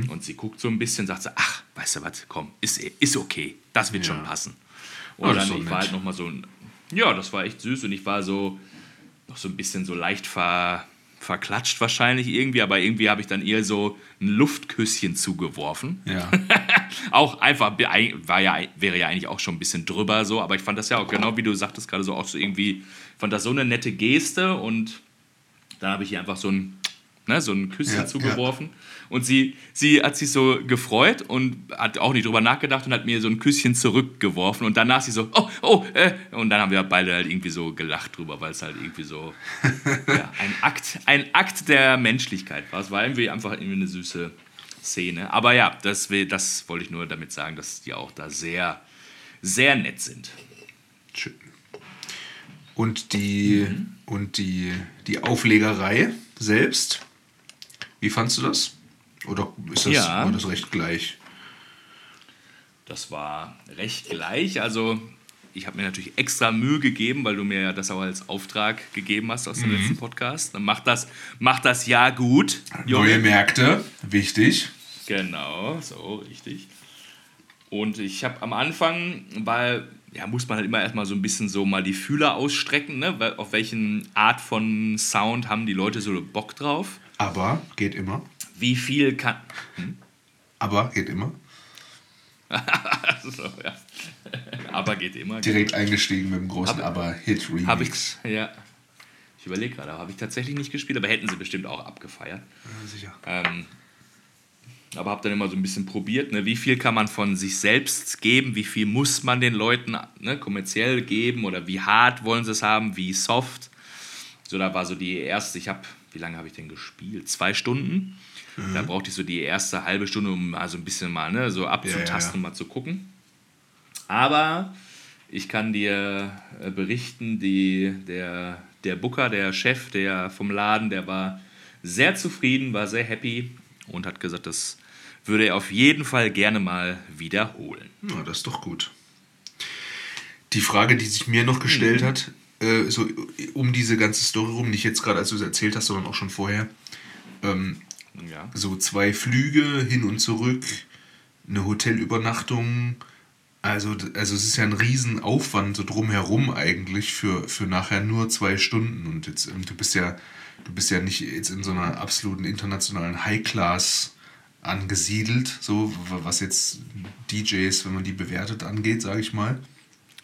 Und sie guckt so ein bisschen, sagt so, ach, weißt du was, komm, ist, ist okay. Das wird schon passen. Und Oh, das ist dann, doch ich war halt nochmal so, ein- ja, das war echt süß. Und ich war so, noch so ein bisschen so leicht ver, verklatscht wahrscheinlich irgendwie, aber irgendwie habe ich dann eher so ein Luftküsschen zugeworfen. Ja. Auch einfach, war ja, wäre ja eigentlich auch schon ein bisschen drüber so, aber ich fand das ja auch genau wie du sagtest gerade so auch so irgendwie, fand das so eine nette Geste und dann habe ich ihr einfach so ein, ne, so ein Küsschen Ja, zugeworfen und sie, sie hat sich so gefreut und hat auch nicht drüber nachgedacht und hat mir so ein Küsschen zurückgeworfen und danach sie so, oh, oh, äh, und dann haben wir beide halt irgendwie so gelacht drüber, weil es halt irgendwie so ja, ein, Akt, ein Akt der Menschlichkeit war. Es war irgendwie einfach irgendwie eine süße Szene. Aber ja, das, will, das wollte ich nur damit sagen, dass die auch da sehr, sehr nett sind. Schön. Und die, und die, die Auflegerei selbst, wie fandst du das? Oder ist das, Ja. war das recht gleich? Das war recht gleich. Also ich habe mir natürlich extra Mühe gegeben, weil du mir ja das auch als Auftrag gegeben hast aus dem letzten Podcast. Dann mach das, mach das ja gut. Neue Märkte, wichtig. Genau, so richtig. Und ich habe am Anfang, weil, ja, muss man halt immer erstmal so ein bisschen so mal die Fühler ausstrecken, ne? Auf welchen Art von Sound haben die Leute so Bock drauf? Aber geht immer. Wie viel kann. Aber geht immer. so, ja. Aber geht immer. Direkt eingestiegen mit dem großen Hab- Aber-Hit-Remix. Habe ich, ja. Ich überlege gerade, habe ich tatsächlich nicht gespielt, aber hätten sie bestimmt auch abgefeiert. Ja, sicher. Ähm, aber habe dann immer so ein bisschen probiert, ne, wie viel kann man von sich selbst geben, wie viel muss man den Leuten ne, kommerziell geben oder wie hart wollen sie es haben, wie soft. So, da war so die erste, ich habe, wie lange habe ich denn gespielt? Zwei Stunden. Da brauchte ich so die erste halbe Stunde, um mal so ein bisschen mal ne, so abzutasten, ja. mal zu gucken. Aber ich kann dir äh, berichten, die, der, der Booker, der Chef der vom Laden, der war sehr zufrieden, war sehr happy und hat gesagt, das würde er auf jeden Fall gerne mal wiederholen. Ja, das ist doch gut. Die Frage, die sich mir noch gestellt Mhm. hat, äh, so um diese ganze Story rum, nicht jetzt gerade, als du es erzählt hast, sondern auch schon vorher, ähm, Ja. so zwei Flüge hin und zurück, eine Hotelübernachtung, Also, also es ist ja ein Riesenaufwand so drumherum eigentlich für, für nachher nur zwei Stunden. Und jetzt, ähm, du bist ja, du bist ja nicht jetzt in so einer absoluten internationalen High-Class angesiedelt, so was jetzt DJs, wenn man die bewertet, angeht, sage ich mal.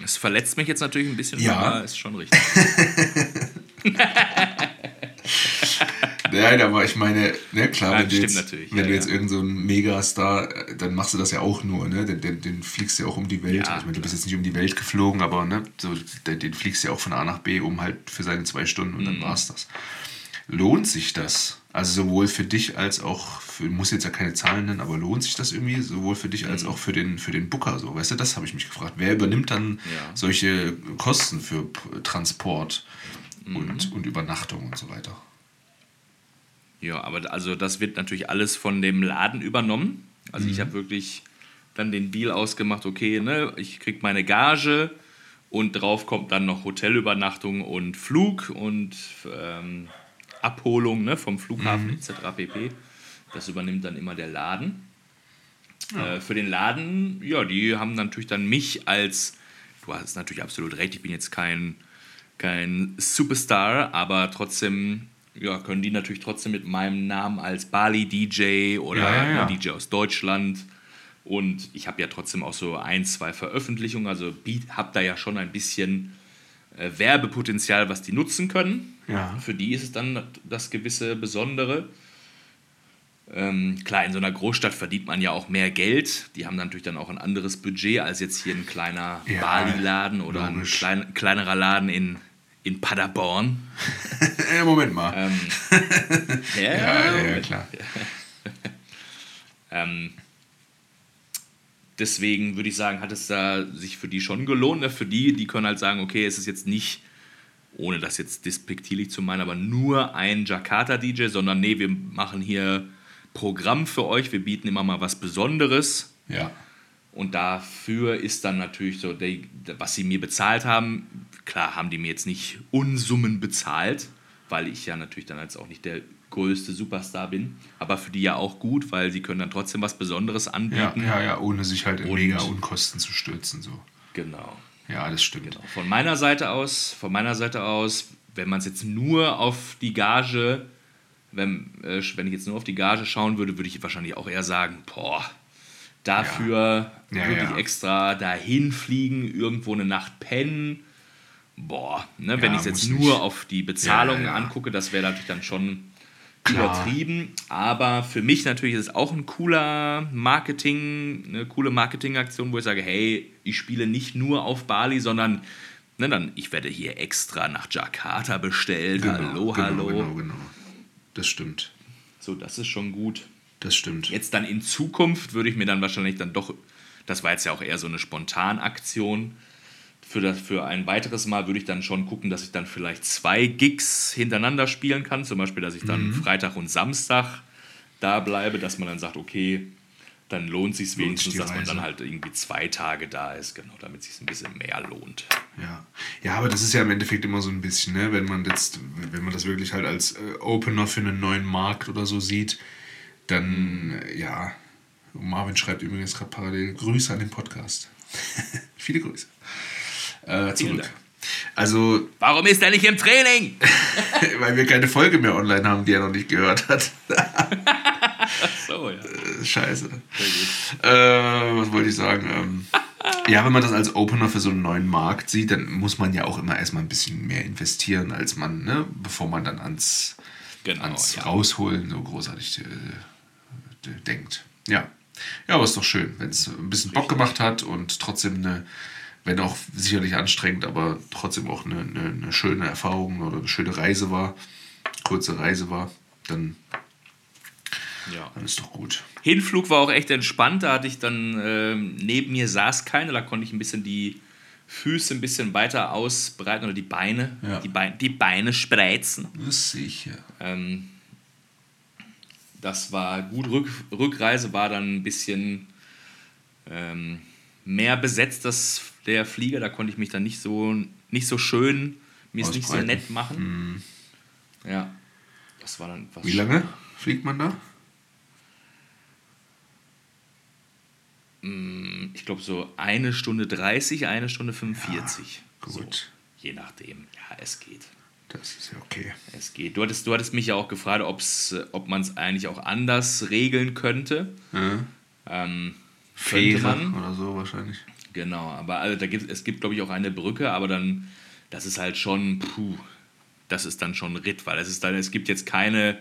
Es verletzt mich jetzt natürlich ein bisschen, Ja. aber ist schon richtig. Nein, aber ich meine, ne, klar, Ja, wenn du jetzt, natürlich, wenn ja, du jetzt ja. irgend so ein Megastar, äh, dann machst du das ja auch nur, ne? Den, den, den fliegst du ja auch um die Welt. Ja, ich meine, du bist jetzt nicht um die Welt geflogen, aber ne, so, den, den fliegst du ja auch von A nach B um halt für seine zwei Stunden und Mhm. dann war's das. Lohnt sich das? Also sowohl für dich als auch, für, muss jetzt ja keine Zahlen nennen, aber lohnt sich das irgendwie sowohl für dich Mhm. als auch für den, für den Booker so? Weißt du, das habe ich mich gefragt. Wer übernimmt dann Ja. solche Kosten für Transport Mhm. und, und Übernachtung und so weiter? Ja, aber also das wird natürlich alles von dem Laden übernommen. Also ich habe wirklich dann den Deal ausgemacht, okay, ne, ich krieg meine Gage und drauf kommt dann noch Hotelübernachtung und Flug und ähm, Abholung ne, vom Flughafen etc. pp. Das übernimmt dann immer der Laden. Äh, für den Laden, ja, die haben natürlich dann mich als, du hast natürlich absolut recht, ich bin jetzt kein, kein Superstar, aber trotzdem ja, können die natürlich trotzdem mit meinem Namen als Bali-DJ oder Ja, ja, ein DJ aus Deutschland und ich habe ja trotzdem auch so ein, zwei Veröffentlichungen, also habe da ja schon ein bisschen äh, Werbepotenzial, was die nutzen können. Für die ist es dann das gewisse Besondere. Ähm, klar, in so einer Großstadt verdient man ja auch mehr Geld. Die haben natürlich dann auch ein anderes Budget als jetzt hier ein kleiner Bali-Laden oder ein logisch. klein, kleinerer Laden in, in Paderborn. Moment mal. Ähm, ja, ja, ja, klar. Ähm, deswegen würde ich sagen, hat es da sich für die schon gelohnt. Ne? Für die, die können halt sagen, okay, es ist jetzt nicht, ohne das jetzt despektierlich zu meinen, aber nur ein Jakarta-DJ, sondern nee, wir machen hier Programm für euch, wir bieten immer mal was Besonderes. Ja. Und dafür ist dann natürlich so, was sie mir bezahlt haben, klar haben die mir jetzt nicht Unsummen bezahlt, weil ich ja natürlich dann jetzt auch nicht der größte Superstar bin, aber für die ja auch gut, weil sie können dann trotzdem was Besonderes Ja, anbieten. ja, ja, ohne sich halt in mega Unkosten zu stürzen. So. Genau. Ja, das stimmt. genau. Von meiner Seite aus, von meiner Seite aus, wenn man es jetzt nur auf die Gage, wenn, äh, wenn ich jetzt nur auf die Gage schauen würde, würde ich wahrscheinlich auch eher sagen, boah, dafür Ja, wirklich ja. extra dahin fliegen, irgendwo eine Nacht pennen. Boah, ne, wenn Ja, ich es jetzt nur nicht. auf die Bezahlungen Ja, angucke, das wäre natürlich dann schon Klar. übertrieben. Aber für mich natürlich ist es auch ein cooler Marketing, eine coole Marketingaktion, wo ich sage, hey, ich spiele nicht nur auf Bali, sondern ne, dann, ich werde hier extra nach Jakarta bestellt. hallo, genau, hallo. Genau, genau. Das stimmt. So, das ist schon gut. Das stimmt. Jetzt dann in Zukunft würde ich mir dann wahrscheinlich dann doch, das war jetzt ja auch eher so eine Spontanaktion, für, das, für ein weiteres Mal würde ich dann schon gucken, dass ich dann vielleicht zwei Gigs hintereinander spielen kann. Zum Beispiel, dass ich dann Mhm. Freitag und Samstag da bleibe, dass man dann sagt, okay, dann lohnt sich wenigstens, dass man dann halt irgendwie zwei Tage da ist, genau, damit es sich ein bisschen mehr lohnt. Ja. ja, aber das ist ja im Endeffekt immer so ein bisschen, ne? wenn man jetzt, wenn man das wirklich halt als äh, Opener für einen neuen Markt oder so sieht, dann äh, ja. Marvin schreibt übrigens gerade parallel Grüße an den Podcast. Viele Grüße. Äh, zurück. Also, Warum ist er nicht im Training? weil wir keine Folge mehr online haben, die er noch nicht gehört hat. So, ja. Äh, Scheiße. Äh, was wollte ich sagen? Ähm, ja, wenn man das als Opener für so einen neuen Markt sieht, dann muss man ja auch immer erstmal ein bisschen mehr investieren, als man, ne, bevor man dann ans, Genau, ans ja. Rausholen so großartig äh, denkt. Ja. Ja, aber ist doch schön, wenn es ein bisschen Bock gemacht hat und trotzdem eine, wenn auch sicherlich anstrengend, aber trotzdem auch eine, eine, eine schöne Erfahrung oder eine schöne Reise war, kurze Reise war, dann, Ja. dann ist doch gut. Hinflug war auch echt entspannt. Da hatte ich dann, ähm, neben mir saß keiner, da konnte ich ein bisschen die Füße ein bisschen weiter ausbreiten oder die Beine, Ja. die, Beine die Beine spreizen. Das sicher. Ähm, das war gut. Rück, Rückreise war dann ein bisschen ähm, mehr besetzt, das, der Flieger. Da konnte ich mich dann nicht so, nicht so schön, mir es nicht so nett machen. Ja, das war dann was Wie lange fliegt man da? ich glaube, so eine Stunde 30, eine Stunde 45. gut. So, je nachdem. Ja, es geht. Das ist ja okay. Es geht. Du hattest, du hattest mich ja auch gefragt, ob's, ob man es eigentlich auch anders regeln könnte. Ja. Ähm, Fähre oder so wahrscheinlich. Genau, aber also da gibt, es gibt, glaube ich, auch eine Brücke, aber dann, das ist halt schon, puh, das ist dann schon ein Ritt, weil es ist dann, es gibt jetzt keine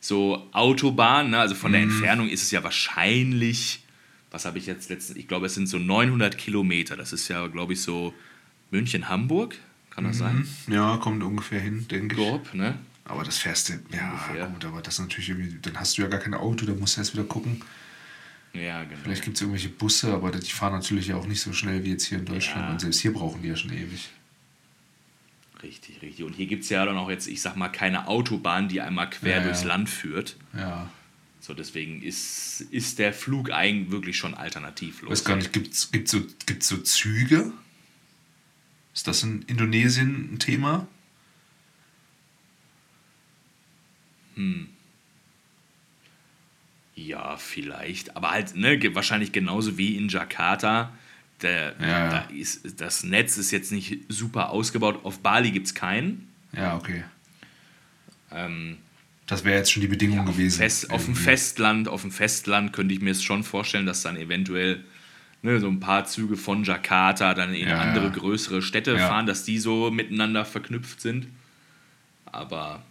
so Autobahn, ne? also von der Entfernung ist es ja wahrscheinlich, was habe ich jetzt letztens, ich glaube, es sind so 900 Kilometer, das ist ja, glaube ich, so München-Hamburg, kann das sein? Ja, kommt ungefähr hin, denke ich. Grob, ne? Aber das fährst du, ja Ungefähr. gut, aber das ist natürlich irgendwie, dann hast du ja gar kein Auto, da musst du erst wieder gucken. Ja, genau. Vielleicht gibt es irgendwelche Busse, aber die fahren natürlich ja auch nicht so schnell wie jetzt hier in Deutschland. Ja. Und selbst hier brauchen die ja schon ewig. Richtig, richtig. Und hier gibt es ja dann auch jetzt, ich sag mal, keine Autobahn, die einmal quer Ja, durchs ja. Land führt. Ja. So, deswegen ist, ist der Flug eigentlich wirklich schon alternativlos. weiß gar nicht, gibt es gibt's so, gibt's so Züge? Ist das in Indonesien ein Thema? Ja, vielleicht. Aber halt, ne, wahrscheinlich genauso wie in Jakarta. Der, Ja, ja. Da ist, das Netz ist jetzt nicht super ausgebaut. Auf Bali gibt es keinen. Ja, okay. Ähm, Das wäre jetzt schon die Bedingung gewesen. Fest, auf dem. Festland, auf dem Festland könnte ich mir es schon vorstellen, dass dann eventuell ne, so ein paar Züge von Jakarta dann in Ja, andere ja. größere Städte Ja. fahren, dass die so miteinander verknüpft sind. Aber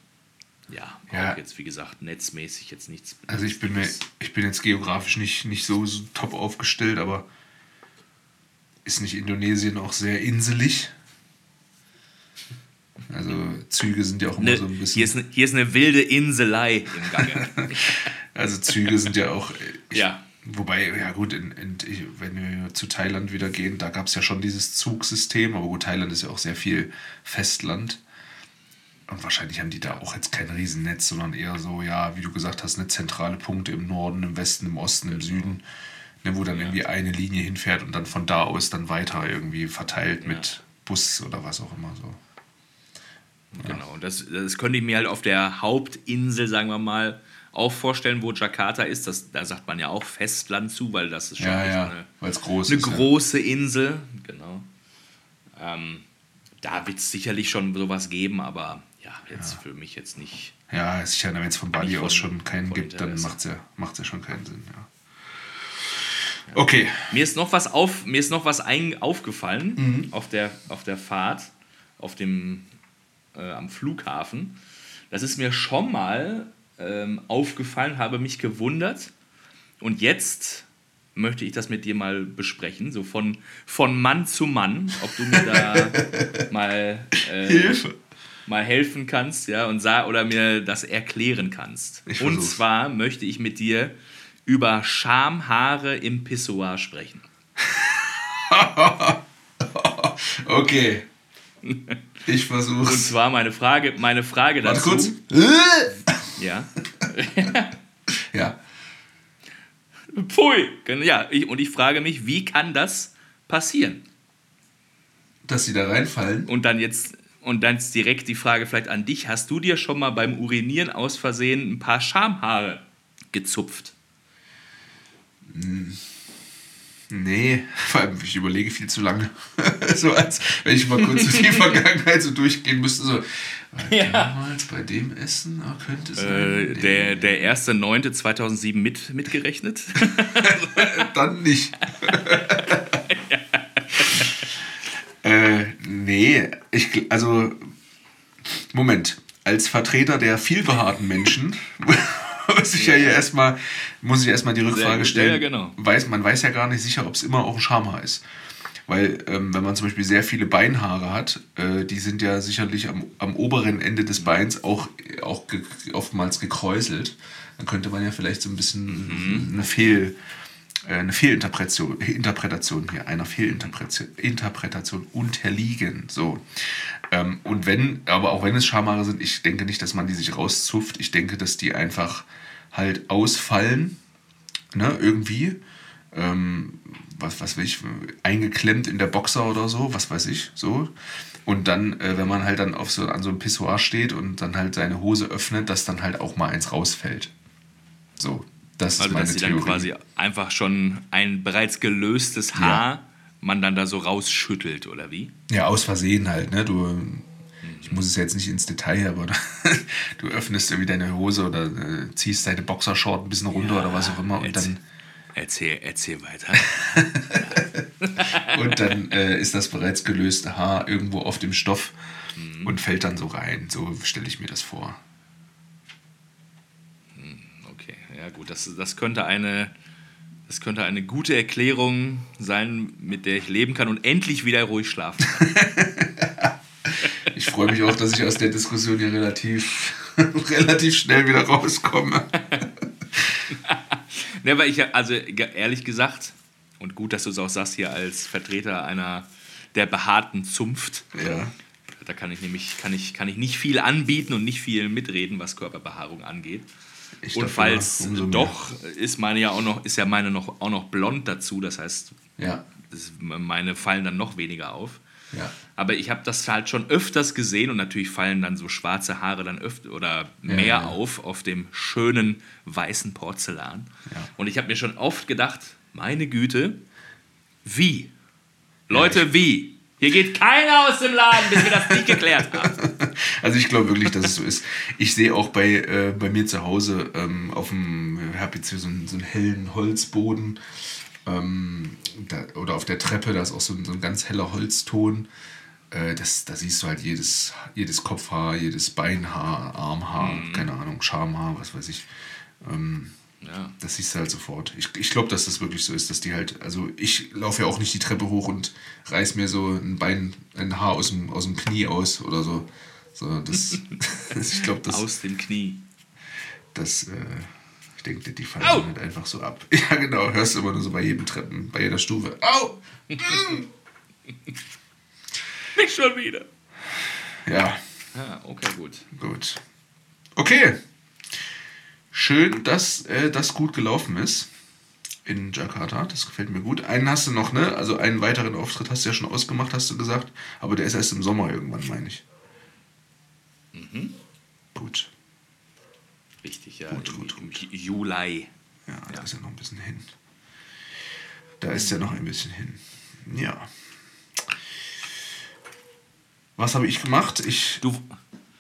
ja, Ja. jetzt wie gesagt netzmäßig jetzt nichts. Also ich bin mir, ich bin jetzt geografisch nicht, nicht so, so top aufgestellt, aber ist nicht Indonesien auch sehr inselig? Also Züge sind ja auch immer Ne, so ein bisschen. hier, ist ne, hier ist eine wilde Inselei im Gange. Also Züge sind ja auch. Ich, Ja. Wobei, ja gut, in, in, wenn wir zu Thailand wieder gehen, da gab es ja schon dieses Zugsystem, aber gut, Thailand ist ja auch sehr viel Festland. Und wahrscheinlich haben die da auch jetzt kein Riesennetz, sondern eher so, ja, wie du gesagt hast, eine zentrale Punkte im Norden, im Westen, im Osten, im Süden, ne, wo dann irgendwie eine Linie hinfährt und dann von da aus dann weiter irgendwie verteilt mit Bus oder was auch immer so. Genau, und das, das könnte ich mir halt auf der Hauptinsel, sagen wir mal, auch vorstellen, wo Jakarta ist. Das, da sagt man ja auch Festland zu, weil das ist schon Ja, ja, eine, groß eine ist. ja. große Insel. Genau. Ähm, da wird es sicherlich schon sowas geben, aber ja, jetzt für mich jetzt nicht. Ja, sicher, wenn es von Bali aus schon keinen gibt, dann macht es ja, macht's ja schon keinen Sinn. Ja. Okay, Mir ist noch was, auf, mir ist noch was ein, aufgefallen Mhm. auf, der, auf der Fahrt auf dem, äh, am Flughafen. Das ist mir schon mal ähm, aufgefallen, habe mich gewundert. Und jetzt möchte ich das mit dir mal besprechen, so von, von Mann zu Mann, ob du mir da mal, äh, Hilfe. Mal helfen kannst ja, und sa oder mir das erklären kannst. Ich und versuch's. zwar möchte ich mit dir über Schamhaare im Pissoir sprechen. okay. Ich Und versuch's. zwar meine Frage, meine Frage Warte dazu. kurz. Ja. Ja. Pfui. Ja, ich, und ich frage mich, wie kann das passieren? Dass sie da reinfallen. Und dann jetzt und dann jetzt direkt die Frage vielleicht an dich: Hast du dir schon mal beim Urinieren aus Versehen ein paar Schamhaare gezupft? Nee, vor allem, ich überlege viel zu lange. so als wenn ich mal kurz durch die Vergangenheit so durchgehen müsste. So, war Ja. damals bei dem Essen ah, könnte es sein. Äh, Nee, der der 1.9.2007 mit, mitgerechnet? Dann nicht. äh, nee, ich, also, Moment. Als Vertreter der vielbehaarten Menschen muss ich ja hier erstmal, muss ich erstmal die Rückfrage gut. stellen. Ja, genau. Weiß, man weiß ja gar nicht sicher, ob es immer auch ein Schamhaar ist. Weil, ähm, wenn man zum Beispiel sehr viele Beinhaare hat, äh, die sind ja sicherlich am, am oberen Ende des Beins auch, auch ge oftmals gekräuselt. Dann könnte man ja vielleicht so ein bisschen eine Fehl, eine Fehlinterpretation Interpretation hier, einer Fehlinterpretation Interpretation unterliegen. So. Ähm, und wenn, aber auch wenn es Schamhaare sind, ich denke nicht, dass man die sich rauszupft. Ich denke, dass die einfach halt ausfallen, ne, irgendwie. Ähm, was, was will ich, eingeklemmt in der Boxer oder so, was weiß ich, so. Und dann, äh, wenn man halt dann auf so, an so einem Pissoir steht und dann halt seine Hose öffnet, dass dann halt auch mal eins rausfällt. So. Das also, ist meine dass sie dann quasi einfach schon ein bereits gelöstes Haar ja. man dann da so rausschüttelt, oder wie? Ja, aus Versehen halt, ne? Du, ich muss es jetzt nicht ins Detail, aber du öffnest irgendwie deine Hose oder äh, ziehst deine Boxershort ein bisschen runter ja, oder was auch immer und dann. Erzähl, erzähl weiter. und dann äh, ist das bereits gelöste Haar irgendwo auf dem Stoff mhm. und fällt dann so rein. So stelle ich mir das vor. Ja gut, das, das, könnte eine, das könnte eine gute Erklärung sein, mit der ich leben kann und endlich wieder ruhig schlafen kann. ich freue mich auch, dass ich aus der Diskussion hier relativ, relativ schnell wieder rauskomme. ne, weil ich, also ehrlich gesagt, und gut, dass du es auch sagst hier als Vertreter einer der behaarten Zunft. Ja. Da kann ich nämlich kann ich, kann ich nicht viel anbieten und nicht viel mitreden, was Körperbehaarung angeht. Ich und falls doch, ist meine ja auch noch, ist ja meine noch, auch noch blond dazu, das heißt, ja. das, meine fallen dann noch weniger auf. Ja. Aber ich habe das halt schon öfters gesehen und natürlich fallen dann so schwarze Haare dann öfter oder mehr ja, ja. auf auf dem schönen weißen Porzellan. Und ich habe mir schon oft gedacht, meine Güte, wie? Leute, wie? Hier geht keiner aus dem Laden, bis wir das nicht geklärt haben. Also ich glaube wirklich, dass es so ist. Ich sehe auch bei, äh, bei mir zu Hause ähm, auf dem, ich habe jetzt hier so einen, so einen hellen Holzboden ähm, da, oder auf der Treppe, da ist auch so ein, so ein ganz heller Holzton. Äh, das, da siehst du halt jedes, jedes Kopfhaar, jedes Beinhaar, Armhaar, mhm. keine Ahnung, Schamhaar, was weiß ich. Ähm, ja. Das siehst du halt sofort. Ich, ich glaube, dass das wirklich so ist, dass die halt, also ich laufe ja auch nicht die Treppe hoch und reiß mir so ein Bein, ein Haar aus dem, aus dem Knie aus oder so. so das, ich glaube, das. Aus dem Knie. Das, äh, ich denke, die fallen Au! halt einfach so ab. Ja, genau, hörst du immer nur so bei jedem Treppen, bei jeder Stufe. Au! nicht schon wieder. Ja. Ja, okay, gut. Gut. Okay schön, dass äh, das gut gelaufen ist in Jakarta. Das gefällt mir gut. Einen hast du noch, ne? Also einen weiteren Auftritt hast du ja schon ausgemacht, hast du gesagt. Aber der ist erst im Sommer irgendwann, meine ich. Mhm. Gut. Richtig, ja. Gut, gut, gut. Juli. Ja, ja, da ist ja noch ein bisschen hin. Da ist ja noch ein bisschen hin. Ja. Was habe ich gemacht? Ich. Du.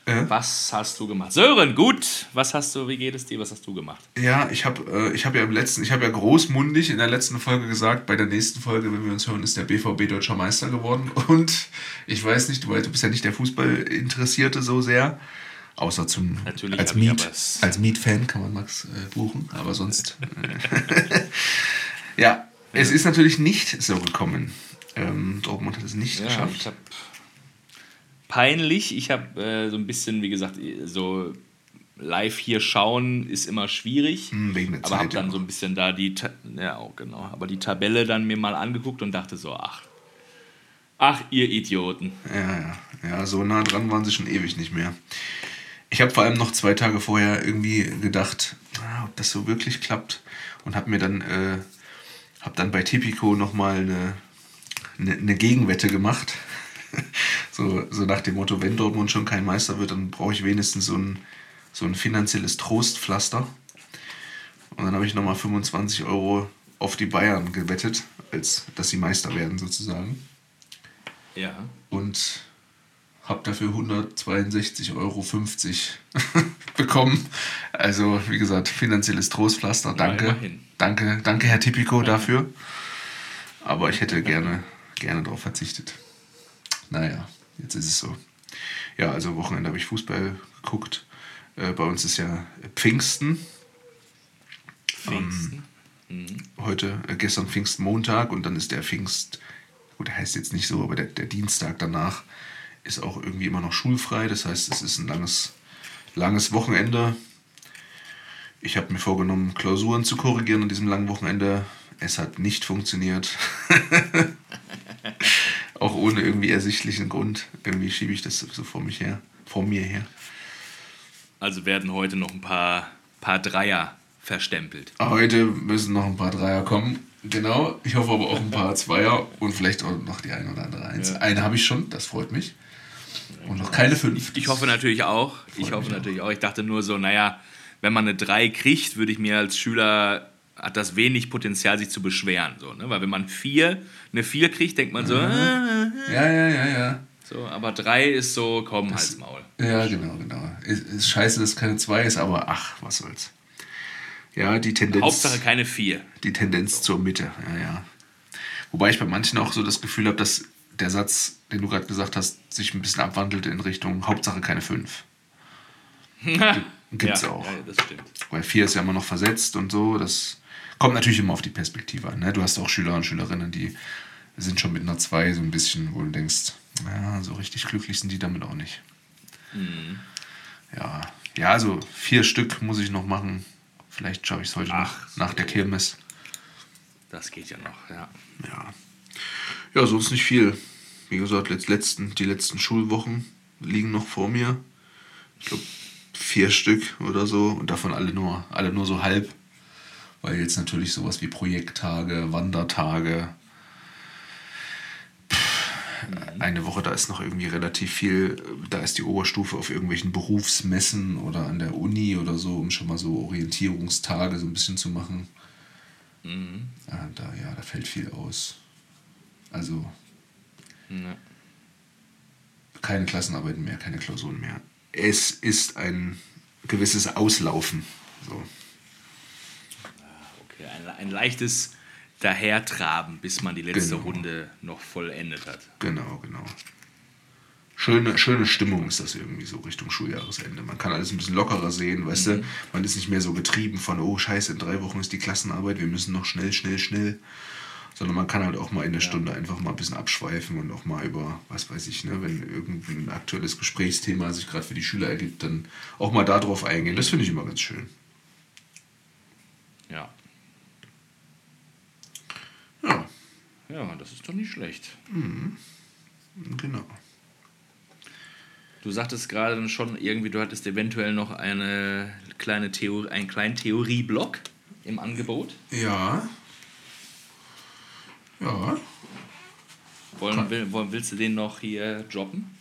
Äh? Was hast du gemacht? Sören, gut. Was hast du, wie geht es dir? Was hast du gemacht? Ja, ich habe äh, hab ja im letzten, ich habe ja großmundig in der letzten Folge gesagt, bei der nächsten Folge, wenn wir uns hören, ist der BVB deutscher Meister geworden. Und ich weiß nicht, du, du bist ja nicht der Fußballinteressierte so sehr. Außer zum Natürlich als Miet, als Miet-Fan kann man Max äh, buchen, aber sonst. Äh, ja, es ist natürlich nicht so gekommen. Ähm, Dortmund hat es nicht ja, geschafft. Ich habe peinlich. Ich habe äh, so ein bisschen, wie gesagt, so live hier schauen ist immer schwierig. Hm, wegen der aber habe dann so ein bisschen da die, ja auch genau, aber die Tabelle dann mir mal angeguckt und dachte so, ach, ach ihr Idioten. Ja, ja, ja, so nah dran waren sie schon ewig nicht mehr. Ich habe vor allem noch zwei Tage vorher irgendwie gedacht, ah, ob das so wirklich klappt und habe mir dann, äh, habe dann bei Tipico nochmal eine, eine, eine Gegenwette gemacht. So, so nach dem Motto, wenn Dortmund schon kein Meister wird, dann brauche ich wenigstens so ein, so ein finanzielles Trostpflaster. Und dann habe ich nochmal 25 Euro auf die Bayern gewettet, als dass sie Meister werden sozusagen. Ja. Und habe dafür 162,50 Euro bekommen. Also, wie gesagt, finanzielles Trostpflaster. Danke. Danke, danke, Herr Tipico, ja. dafür. Aber ich hätte gerne, gerne darauf verzichtet naja, jetzt ist es so. Ja, also Wochenende habe ich Fußball geguckt. Äh, bei uns ist ja Pfingsten. Pfingsten. Ähm, mhm. Heute, äh, gestern Pfingstmontag und dann ist der Pfingst, gut, der heißt jetzt nicht so, aber der, der Dienstag danach ist auch irgendwie immer noch schulfrei. Das heißt, es ist ein langes, langes Wochenende. Ich habe mir vorgenommen, Klausuren zu korrigieren an diesem langen Wochenende. Es hat nicht funktioniert. Auch ohne irgendwie ersichtlichen Grund. Irgendwie schiebe ich das so vor mich her, vor mir her. Also werden heute noch ein paar, paar Dreier verstempelt. Heute müssen noch ein paar Dreier kommen. Genau. Ich hoffe aber auch ein paar Zweier und vielleicht auch noch die eine oder andere Eins. Ja. Eine habe ich schon, das freut mich. Und noch keine fünf. Ich, ich hoffe natürlich auch. Ich hoffe natürlich auch. auch. Ich dachte nur so, naja, wenn man eine 3 kriegt, würde ich mir als Schüler, hat das wenig Potenzial, sich zu beschweren. So, ne? Weil wenn man 4, eine 4 kriegt, denkt man so, Ja, ja, ja, ja. so aber 3 ist so, komm, halt's Maul. Ja, genau, genau. Ist, ist scheiße, dass es keine 2 ist, aber ach, was soll's. Ja, die Tendenz. Hauptsache keine 4. Die Tendenz zur Mitte, ja, ja. Wobei ich bei manchen auch so das Gefühl habe, dass der Satz, den du gerade gesagt hast, sich ein bisschen abwandelt in Richtung Hauptsache keine 5. Gibt's ja, auch. Ja, das stimmt. Weil 4 ist ja immer noch versetzt und so. Das kommt natürlich immer auf die Perspektive an. Ne? Du hast auch Schüler und Schülerinnen, die sind schon mit einer 2 so ein bisschen, wo du denkst, ja, so richtig glücklich sind die damit auch nicht. Mhm. Ja. ja, also vier Stück muss ich noch machen. Vielleicht schaffe ich es heute Ach, noch nach der Kirmes. Das geht ja noch, ja. Ja. Ja, sonst nicht viel. Wie gesagt, letzt, letzten, die letzten Schulwochen liegen noch vor mir. Ich glaube, vier Stück oder so. Und davon alle nur, alle nur so halb. Weil jetzt natürlich sowas wie Projekttage, Wandertage. Eine Woche, da ist noch irgendwie relativ viel. Da ist die Oberstufe auf irgendwelchen Berufsmessen oder an der Uni oder so, um schon mal so Orientierungstage so ein bisschen zu machen. Ah, da, ja, da fällt viel aus. Also Ja. keine Klassenarbeiten mehr, keine Klausuren mehr. Es ist ein gewisses Auslaufen. So. Okay, ein, ein leichtes Dahertraben, bis man die letzte Genau. Runde noch vollendet hat. Genau, genau. Schöne, schöne Stimmung ist das irgendwie so Richtung Schuljahresende. Man kann alles ein bisschen lockerer sehen, weißt du? Man ist nicht mehr so getrieben von, oh scheiße, in drei Wochen ist die Klassenarbeit, wir müssen noch schnell, schnell, schnell. Sondern man kann halt auch mal in der Stunde einfach mal ein bisschen abschweifen und auch mal über, was weiß ich, ne, wenn irgendein aktuelles Gesprächsthema sich gerade für die Schüler ergibt, dann auch mal darauf eingehen. Das finde ich immer ganz schön. Ja. Ja, Ja, das ist doch nicht schlecht. genau. Du sagtest gerade dann schon irgendwie, du hattest eventuell noch eine kleine Theorie, einen kleinen Theorieblock im Angebot. Ja. Ja. Wollen, will, wollen, willst du den noch hier droppen?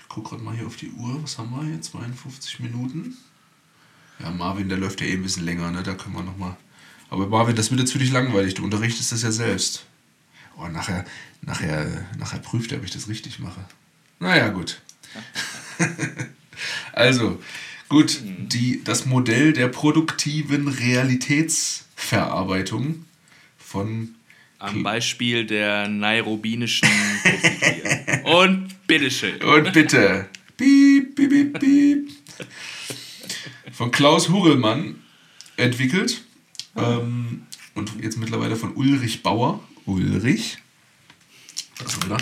Ich gucke gerade mal hier auf die Uhr. Was haben wir hier? 52 Minuten. Ja, Marvin, der läuft ja eh ein bisschen länger, ne? Da können wir noch mal. Aber Marvin, das wird jetzt für dich langweilig. Du unterrichtest das ja selbst. Oh, nachher, nachher, nachher prüft er, ob ich das richtig mache. Naja, gut. also, gut, die, das Modell der produktiven Realitätsverarbeitung von Am Beispiel der nairobinischen. Und bitteschön. Und bitte. Piep, piep, piep, piep. Von Klaus Hurelmann entwickelt. Ähm, und jetzt mittlerweile von Ulrich Bauer. Ulrich. Also, oder?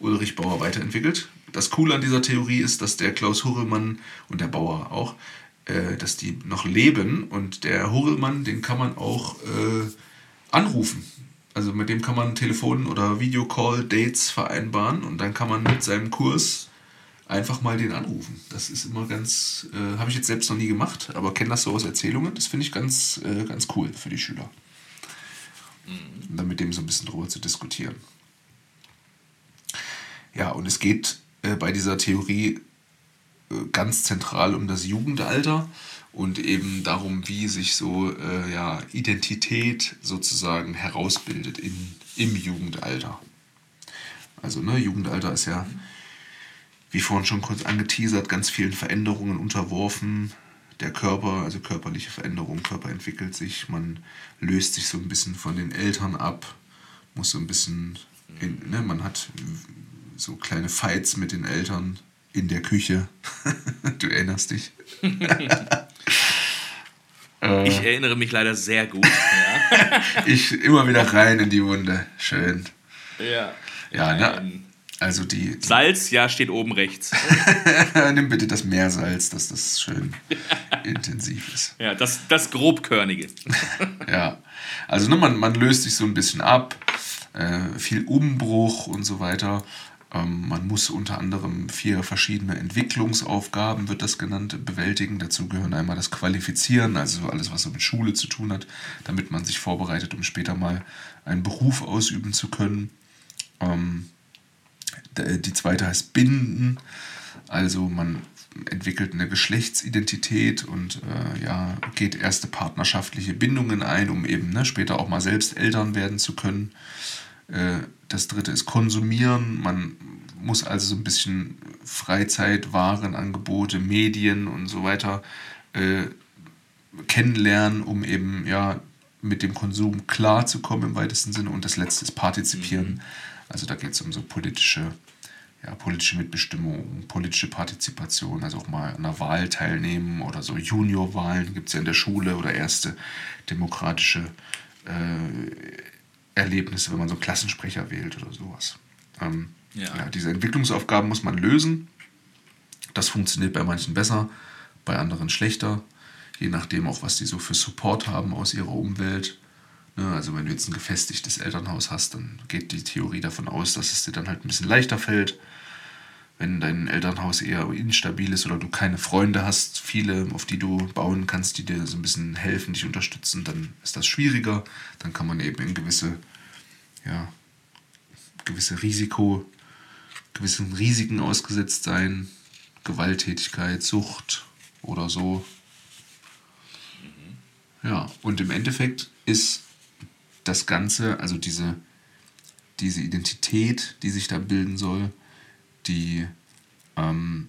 Ulrich Bauer weiterentwickelt. Das Coole an dieser Theorie ist, dass der Klaus Hurelmann und der Bauer auch, äh, dass die noch leben. Und der Hurelmann, den kann man auch äh, anrufen. Also mit dem kann man Telefon- oder Videocall-Dates vereinbaren und dann kann man mit seinem Kurs einfach mal den anrufen. Das ist immer ganz, äh, habe ich jetzt selbst noch nie gemacht, aber kenne das so aus Erzählungen. Das finde ich ganz, äh, ganz cool für die Schüler. Und dann mit dem so ein bisschen drüber zu diskutieren. Ja, und es geht äh, bei dieser Theorie äh, ganz zentral um das Jugendalter und eben darum, wie sich so äh, ja, Identität sozusagen herausbildet in, im Jugendalter. Also, ne, Jugendalter ist ja, wie vorhin schon kurz angeteasert, ganz vielen Veränderungen unterworfen. Der Körper, also körperliche Veränderungen, Körper entwickelt sich, man löst sich so ein bisschen von den Eltern ab, muss so ein bisschen, in, ne, man hat so kleine Fights mit den Eltern in der Küche. du erinnerst dich. Ich erinnere mich leider sehr gut. Ja. Ich immer wieder rein in die Wunde. Schön. ja. Ja, ne? Also die, Salz, ja, steht oben rechts. nimm bitte das Meersalz, dass das schön intensiv ist. Ja, das, das grobkörnige. Ja, also ne, man, man löst sich so ein bisschen ab, äh, viel Umbruch und so weiter. Ähm, man muss unter anderem vier verschiedene Entwicklungsaufgaben, wird das genannt, bewältigen. Dazu gehören einmal das Qualifizieren, also alles, was so mit Schule zu tun hat, damit man sich vorbereitet, um später mal einen Beruf ausüben zu können. Ähm, die zweite heißt Binden, also man entwickelt eine Geschlechtsidentität und äh, ja, geht erste partnerschaftliche Bindungen ein, um eben ne, später auch mal selbst Eltern werden zu können. Äh, das dritte ist Konsumieren. Man muss also so ein bisschen Freizeit, Warenangebote, Medien und so weiter äh, kennenlernen, um eben ja mit dem Konsum klarzukommen im weitesten Sinne. Und das letzte ist Partizipieren. Mhm. Also da geht es um so politische, ja, politische Mitbestimmung, politische Partizipation, also auch mal an einer Wahl teilnehmen oder so Juniorwahlen gibt es ja in der Schule oder erste demokratische äh, Erlebnisse, wenn man so Klassensprecher wählt oder sowas. Ähm, ja. ja. diese Entwicklungsaufgaben muss man lösen. Das funktioniert bei manchen besser, bei anderen schlechter je nachdem auch, was die so für Support haben aus ihrer Umwelt. Ne, also wenn du jetzt ein gefestigtes Elternhaus hast, dann geht die Theorie davon aus, dass es dir dann halt ein bisschen leichter fällt. Wenn dein Elternhaus eher instabil ist oder du keine Freunde hast, viele, auf die du bauen kannst, die dir so ein bisschen helfen, dich unterstützen, dann ist das schwieriger. Dann kann man eben in gewisse, ja, gewisse Risiko, gewissen Risiken ausgesetzt sein. Gewalttätigkeit, Sucht oder so. Ja, und im Endeffekt ist das Ganze, also diese, diese Identität, die sich da bilden soll, die ähm,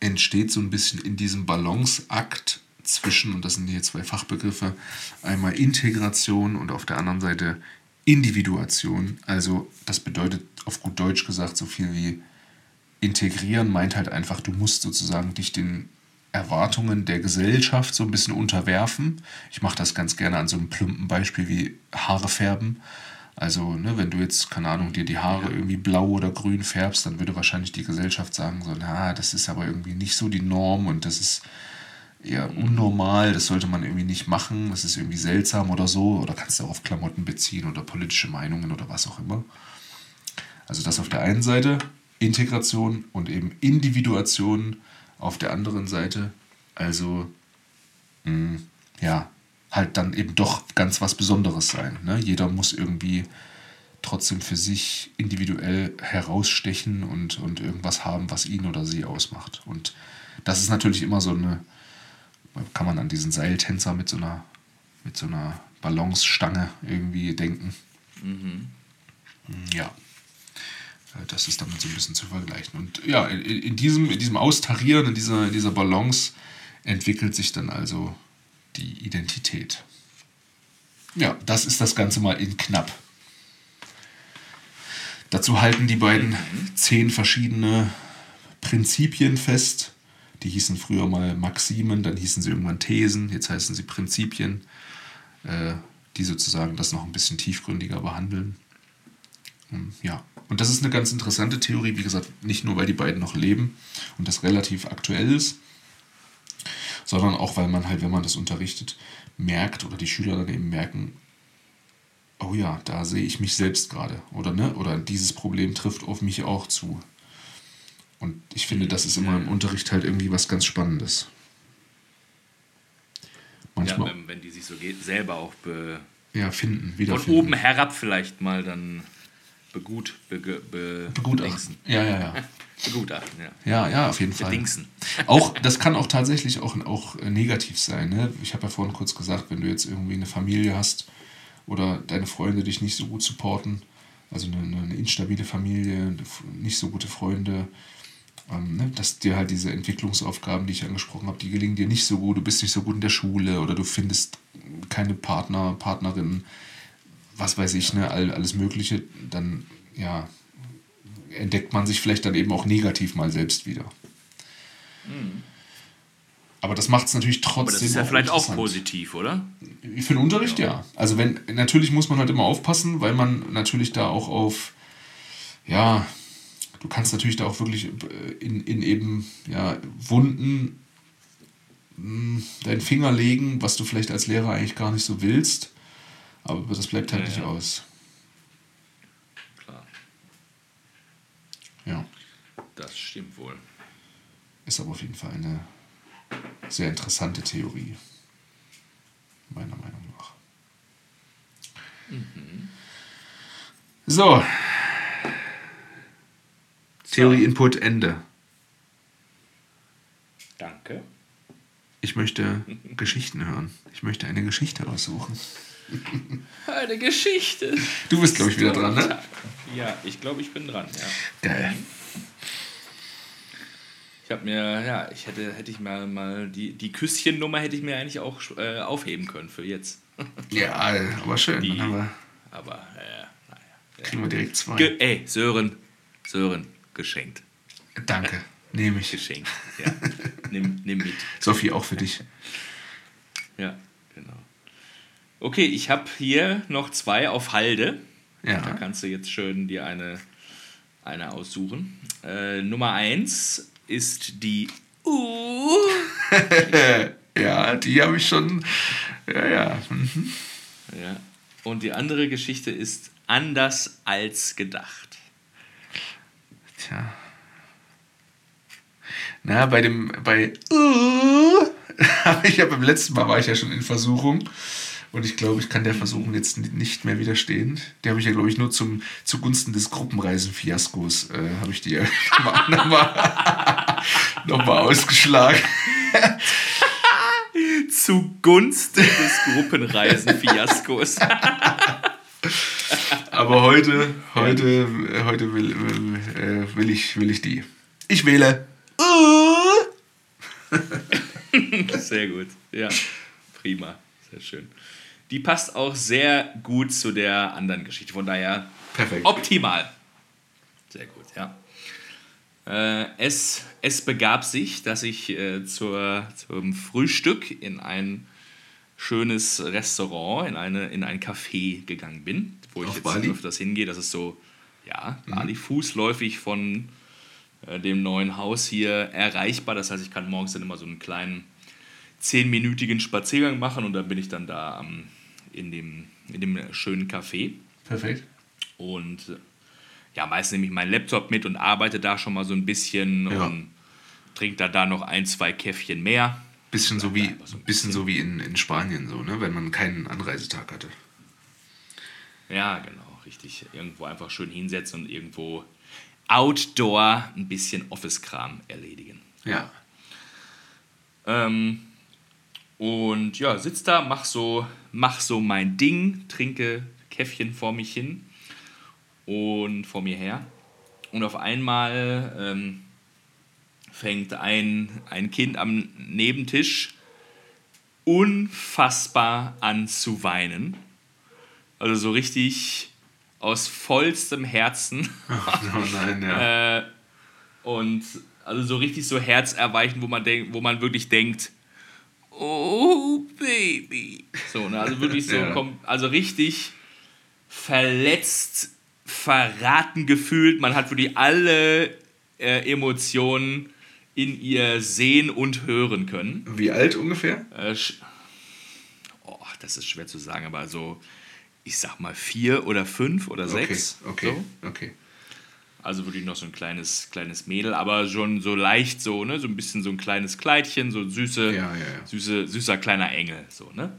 entsteht so ein bisschen in diesem Balanceakt zwischen, und das sind hier zwei Fachbegriffe, einmal Integration und auf der anderen Seite Individuation. Also das bedeutet auf gut Deutsch gesagt so viel wie integrieren meint halt einfach, du musst sozusagen dich den Erwartungen der Gesellschaft so ein bisschen unterwerfen. Ich mache das ganz gerne an so einem plumpen Beispiel wie Haare färben. Also, ne, wenn du jetzt, keine Ahnung, dir die Haare irgendwie blau oder grün färbst, dann würde wahrscheinlich die Gesellschaft sagen, so, na, das ist aber irgendwie nicht so die Norm und das ist eher unnormal, das sollte man irgendwie nicht machen, das ist irgendwie seltsam oder so. Oder kannst du auch auf Klamotten beziehen oder politische Meinungen oder was auch immer. Also das auf der einen Seite Integration und eben Individuation auf der anderen Seite. Also, mh, hm, ja, halt dann eben doch ganz was Besonderes sein. Ne? Jeder muss irgendwie trotzdem für sich individuell herausstechen und, und irgendwas haben, was ihn oder sie ausmacht. Und das ist natürlich immer so eine, kann man an diesen Seiltänzer mit so einer, mit so einer Balancestange irgendwie denken. Mhm. Ja. Äh, das ist damit so ein bisschen zu vergleichen. Und ja, in, in, diesem, in diesem Austarieren, in dieser, in dieser Balance entwickelt sich dann also die Identität. Ja, das ist das Ganze mal in knapp. Dazu halten die beiden zehn verschiedene Prinzipien fest. Die hießen früher mal Maximen, dann hießen sie irgendwann Thesen, jetzt heißen sie Prinzipien, äh, die sozusagen das noch ein bisschen tiefgründiger behandeln. Ja, und das ist eine ganz interessante Theorie, wie gesagt, nicht nur, weil die beiden noch leben und das relativ aktuell ist, sondern auch, weil man halt, wenn man das unterrichtet, merkt oder die Schüler dann eben merken, oh ja, da sehe ich mich selbst gerade oder ne, oder dieses Problem trifft auf mich auch zu. Und ich finde, das ist immer im Unterricht halt irgendwie was ganz Spannendes. Manchmal, ja, wenn, wenn die sich so selber auch be ja, finden, Von oben herab vielleicht mal dann begut, be, be, begutachten. Ja, ja, ja. begutachten, ja. Ja, ja, auf jeden Fall. Bedingsen. Auch, das kann auch tatsächlich auch, auch negativ sein. Ne? Ich habe ja vorhin kurz gesagt, wenn du jetzt irgendwie eine Familie hast oder deine Freunde dich nicht so gut supporten, also eine, eine instabile Familie, nicht so gute Freunde, ähm, ne, dass dir halt diese Entwicklungsaufgaben, die ich angesprochen habe, die gelingen dir nicht so gut, du bist nicht so gut in der Schule oder du findest keine Partner, Partnerin, was weiß ich, ne, all, alles Mögliche, dann ja, entdeckt man sich vielleicht dann eben auch negativ mal selbst wieder. Mhm. Aber das macht es natürlich trotzdem. Aber das ist ja vielleicht auch positiv, oder? Für den Unterricht ja. ja. Also wenn, natürlich muss man halt immer aufpassen, weil man natürlich da auch auf, ja, du kannst natürlich da auch wirklich in, in eben ja, Wunden hm, deinen Finger legen, was du vielleicht als Lehrer eigentlich gar nicht so willst. Aber das bleibt halt ja, nicht ja. aus. Ja. Das stimmt wohl. Ist aber auf jeden Fall eine sehr interessante Theorie. Meiner Meinung nach. Mhm. So. Theorie-Input Ende. Danke. Ich möchte Geschichten hören. Ich möchte eine Geschichte aussuchen. Eine Geschichte. Du bist, glaube ich, wieder dran, ne? Ja, ich glaube, ich bin dran, ja. Geil. Ich habe mir, ja, ich hätte, hätte ich mal, mal die, die Küsschennummer hätte ich mir eigentlich auch äh, aufheben können für jetzt. Ja, aber schön. Die, wir, aber, äh, naja. kriegen wir direkt zwei. Ge ey, Sören, Sören, geschenkt. Danke. Nehme ich. Geschenkt, ja. nimm, nimm mit. Sophie, auch für dich. Ja, genau. Okay, ich habe hier noch zwei auf Halde. Da Ja. kannst du jetzt schön dir eine, eine aussuchen. Äh, Nummer eins ist die Uh. Ja, die habe ich schon. Ja, ja. Mhm. Ja. Und die andere Geschichte ist anders als gedacht. Tja. Na, bei dem, bei uh, habe ich ja beim letzten Mal war ich ja schon in Versuchung. Und ich glaube, ich kann der Versuchung jetzt nicht mehr widerstehen. Die habe ich ja, glaube ich, nur zum, zugunsten des Gruppenreisen-Fiaskos äh, habe ich die ja nochmal noch mal, noch mal ausgeschlagen. Zugunsten des Gruppenreisen-Fiaskos. Aber heute, heute, äh, heute will, äh, will, ich, will ich die. Ich wähle. Uh. Sehr gut. Ja, prima. Sehr schön. Die passt auch sehr gut zu der anderen Geschichte. Von daher Perfekt. optimal. Sehr gut, ja. Äh, es, es begab sich, dass ich äh, zur, zum Frühstück in ein schönes Restaurant, in, eine, in ein Café gegangen bin, wo ich Auf jetzt Bali? öfters hingehe. Das ist so, ja, Bali fußläufig von äh, dem neuen Haus hier erreichbar. Das heißt, ich kann morgens dann immer so einen kleinen zehnminütigen Spaziergang machen und dann bin ich dann da am, in, dem, in dem schönen Café. Perfekt. Und äh, ja, meist nehme ich meinen Laptop mit und arbeite da schon mal so ein bisschen Ja. und trinke da, da noch ein, zwei Käffchen mehr. Bisschen so wie, so ein bisschen so wie in, in Spanien, so, ne? wenn man keinen Anreisetag hatte. Ja, genau, richtig. Irgendwo einfach schön hinsetzen und irgendwo outdoor ein bisschen Office-Kram erledigen. Ja. Ähm, und ja, sitz da, mach so, mach so mein Ding, trinke Käffchen vor mich hin und vor mir her. Und auf einmal ähm, fängt ein, ein Kind am Nebentisch unfassbar an zu weinen. Also so richtig aus vollstem Herzen. Oh nein, ja. Äh, und also so richtig so herzerweichend, wo man denkt, wo man wirklich denkt, oh Baby. So, ne? Also wirklich so, Ja. kom- also richtig verletzt, verraten gefühlt. Man hat wirklich alle äh, Emotionen in ihr sehen und hören können. Wie alt ungefähr? Äh, oh, das ist schwer zu sagen, aber so, ich sag mal vier oder fünf oder sechs. Okay, okay, So. okay. Also wirklich noch so ein kleines, kleines Mädel, aber schon so leicht so, ne? So ein bisschen so ein kleines Kleidchen, so süße, Ja, ja, ja. süße, süßer kleiner Engel, so, ne?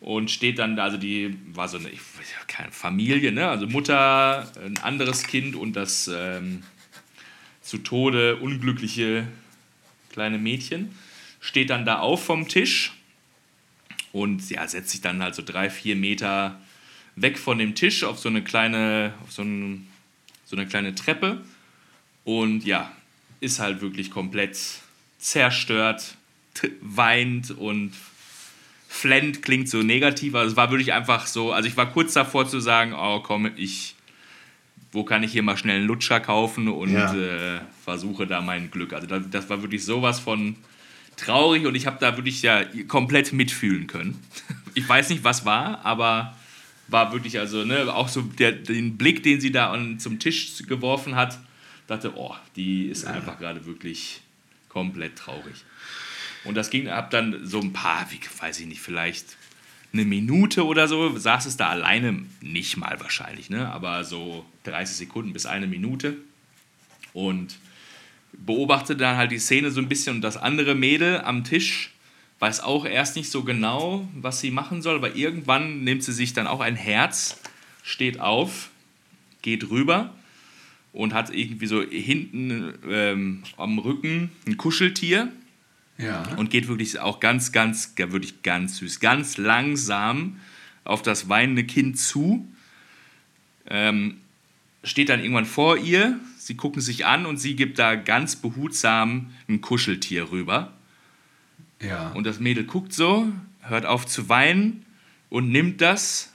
Und steht dann da, also die war so eine, ich keine Familie, ne? Also Mutter, ein anderes Kind und das ähm, zu Tode unglückliche kleine Mädchen steht dann da auf vom Tisch und ja, setzt sich dann halt so drei, vier Meter weg von dem Tisch auf so eine kleine, auf so, ein, so eine kleine Treppe und ja, ist halt wirklich komplett zerstört, weint und flennt, klingt so negativ. Also es war wirklich einfach so, also ich war kurz davor zu sagen, oh komm, ich, wo kann ich hier mal schnell einen Lutscher kaufen und Ja. äh, versuche da mein Glück. Also das, das war wirklich sowas von traurig und ich habe da wirklich ja komplett mitfühlen können. Ich weiß nicht, was war, aber war wirklich also ne, auch so der, den Blick, den sie da an, zum Tisch geworfen hat, dachte, oh, die ist einfach gerade wirklich komplett traurig. Und das ging ab dann so ein paar, wie weiß ich nicht, vielleicht eine Minute oder so, saß es da alleine, nicht mal wahrscheinlich, ne? aber so 30 Sekunden bis eine Minute. Und beobachtete dann halt die Szene so ein bisschen und das andere Mädel am Tisch weiß auch erst nicht so genau, was sie machen soll, aber irgendwann nimmt sie sich dann auch ein Herz, steht auf, geht rüber und hat irgendwie so hinten ähm, am Rücken ein Kuscheltier Ja. und geht wirklich auch ganz, ganz, wirklich ganz süß, ganz langsam auf das weinende Kind zu. Ähm, steht dann irgendwann vor ihr, sie gucken sich an und sie gibt da ganz behutsam ein Kuscheltier rüber. Ja. Und das Mädel guckt so, hört auf zu weinen und nimmt das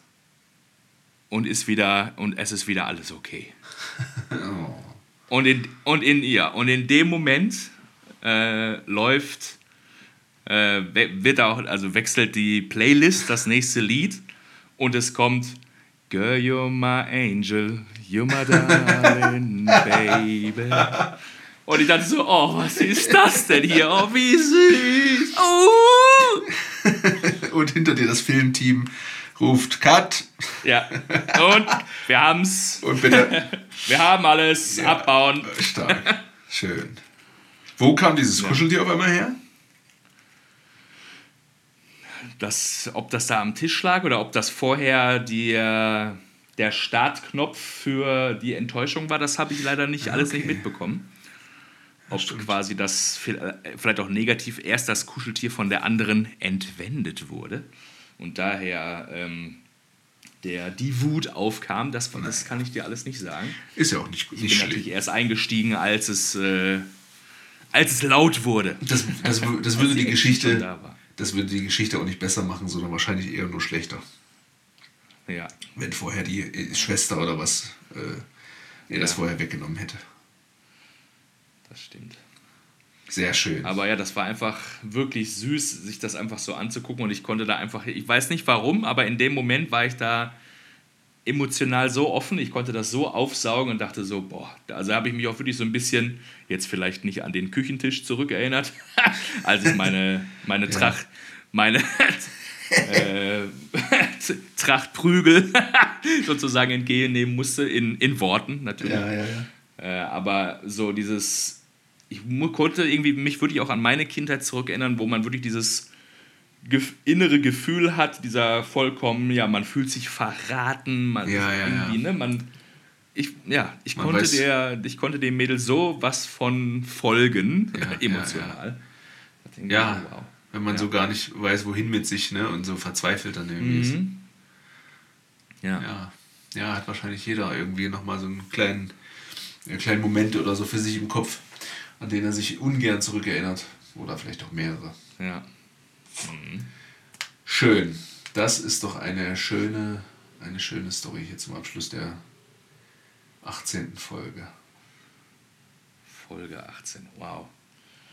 und ist wieder und es ist wieder alles okay. Oh. Und in, und in ihr. Und in dem Moment äh, läuft, äh, wird auch, also wechselt die Playlist, das nächste Lied, und es kommt Girl, you're my angel, you're my darling baby. Und ich dachte so, oh, was ist das denn hier? Oh, wie süß. Oh. Und hinter dir das Filmteam ruft Cut Ja, und wir haben's. und bitte Wir haben alles. Ja. Abbauen. stark. Schön. Wo kam dieses Kuscheltier auf einmal her? das, ob das da am Tisch lag oder ob das vorher die, äh, der Startknopf für die Enttäuschung war, das habe ich leider nicht alles nicht mitbekommen. Ob quasi das äh, vielleicht auch negativ erst das Kuscheltier von der anderen entwendet wurde und daher ähm, der, die Wut aufkam, das, das kann ich dir alles nicht sagen. Ist ja auch nicht, Ich bin nicht natürlich schlimm. erst eingestiegen, als es, äh, als es laut wurde. Das, das, das würde die Geschichte, da das würde die Geschichte auch nicht besser machen, sondern wahrscheinlich eher nur schlechter. Ja. Wenn vorher die äh, Schwester oder was äh, ihr das Ja. vorher weggenommen hätte. Das stimmt. Sehr schön. Aber ja, das war einfach wirklich süß, sich das einfach so anzugucken und ich konnte da einfach, ich weiß nicht warum, aber in dem Moment war ich da emotional so offen, ich konnte das so aufsaugen und dachte so, boah, also habe ich mich auch wirklich so ein bisschen, jetzt vielleicht nicht an den Küchentisch zurückerinnert, als ich meine, meine Tracht, meine äh, Trachtprügel sozusagen entgegennehmen musste, in, in Worten natürlich. ja, ja, ja. Äh, aber so dieses, ich konnte irgendwie mich wirklich auch an meine Kindheit zurückerinnern, wo man wirklich dieses innere Gefühl hat, dieser vollkommen, ja, man fühlt sich verraten, man Ja, ja, irgendwie, ja. ne, man, ich, ja, ich Man konnte weiß- der, ich konnte dem Mädel so was von folgen, emotional. Ja, wow. wenn man so gar nicht weiß, wohin mit sich, ne? Und so verzweifelt dann irgendwie ist. Mhm. Ja. Ja. ja, hat wahrscheinlich jeder irgendwie nochmal so einen kleinen, einen kleinen Moment oder so für sich im Kopf, an den er sich ungern zurückerinnert. Oder vielleicht auch mehrere. ja. Schön. Das ist doch eine schöne, eine schöne Story hier zum Abschluss der 18. Folge. Folge 18, wow.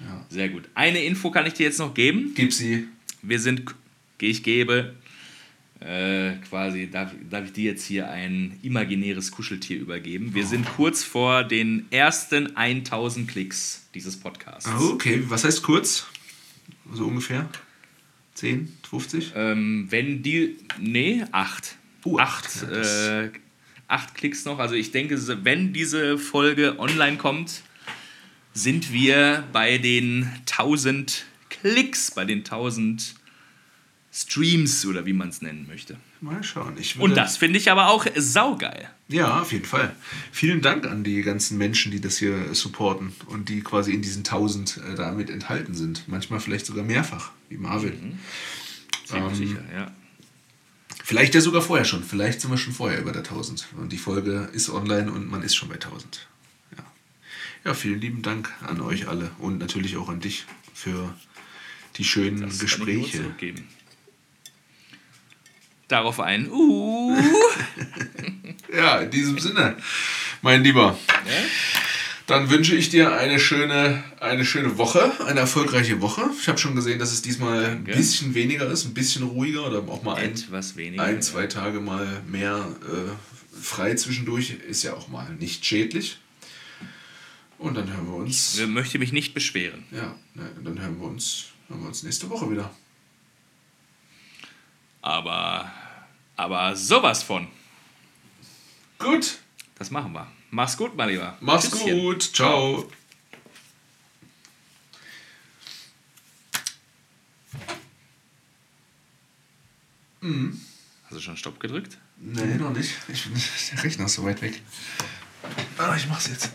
Ja. Sehr gut. Eine Info kann ich dir jetzt noch geben. Gib sie. Wir sind, ich gebe, äh, quasi, darf, darf ich dir jetzt hier ein imaginäres Kuscheltier übergeben. Wir sind kurz vor den ersten 1000 Klicks dieses Podcasts. Oh, okay, was heißt kurz? So ungefähr? 10, 50? Ähm, wenn die, nee, acht. Uh, acht, ja, äh, acht Klicks noch. Also ich denke, wenn diese Folge online kommt, sind wir bei den 1000 Klicks, bei den 1000 Streams oder wie man es nennen möchte. Mal schauen. Und das finde ich aber auch saugeil. Ja, auf jeden Fall. Vielen Dank an die ganzen Menschen, die das hier supporten und die quasi in diesen 1000 äh, damit enthalten sind. Manchmal vielleicht sogar mehrfach, wie Marvin. Ziemlich Ähm, sicher, ja. Vielleicht ja sogar vorher schon. Vielleicht sind wir schon vorher über der 1000. Und die Folge ist online und man ist schon bei 1000. Ja, ja vielen lieben Dank an euch alle und natürlich auch an dich für die schönen Das kann ich nur Gespräche. zurückgeben. Darauf ein. Uh. Ja, in diesem Sinne, mein Lieber. Ja? Dann wünsche ich dir eine schöne, eine schöne Woche, eine erfolgreiche Woche. Ich habe schon gesehen, dass es diesmal Danke. ein bisschen weniger ist, ein bisschen ruhiger oder auch mal ein, weniger. ein zwei Tage mal mehr äh, frei zwischendurch. Ist ja auch mal nicht schädlich. Und dann hören wir uns. Ich möchte mich nicht beschweren. Ja, dann hören wir uns, hören wir uns nächste Woche wieder. Aber, aber sowas von. Gut, Das machen wir. Mach's gut, mein Lieber. mach's Tschüsschen. gut. Ciao. Hast du schon Stopp gedrückt? Nee, noch nicht. Ich bin, der Rechner ist so weit weg. Ah, ich mach's jetzt.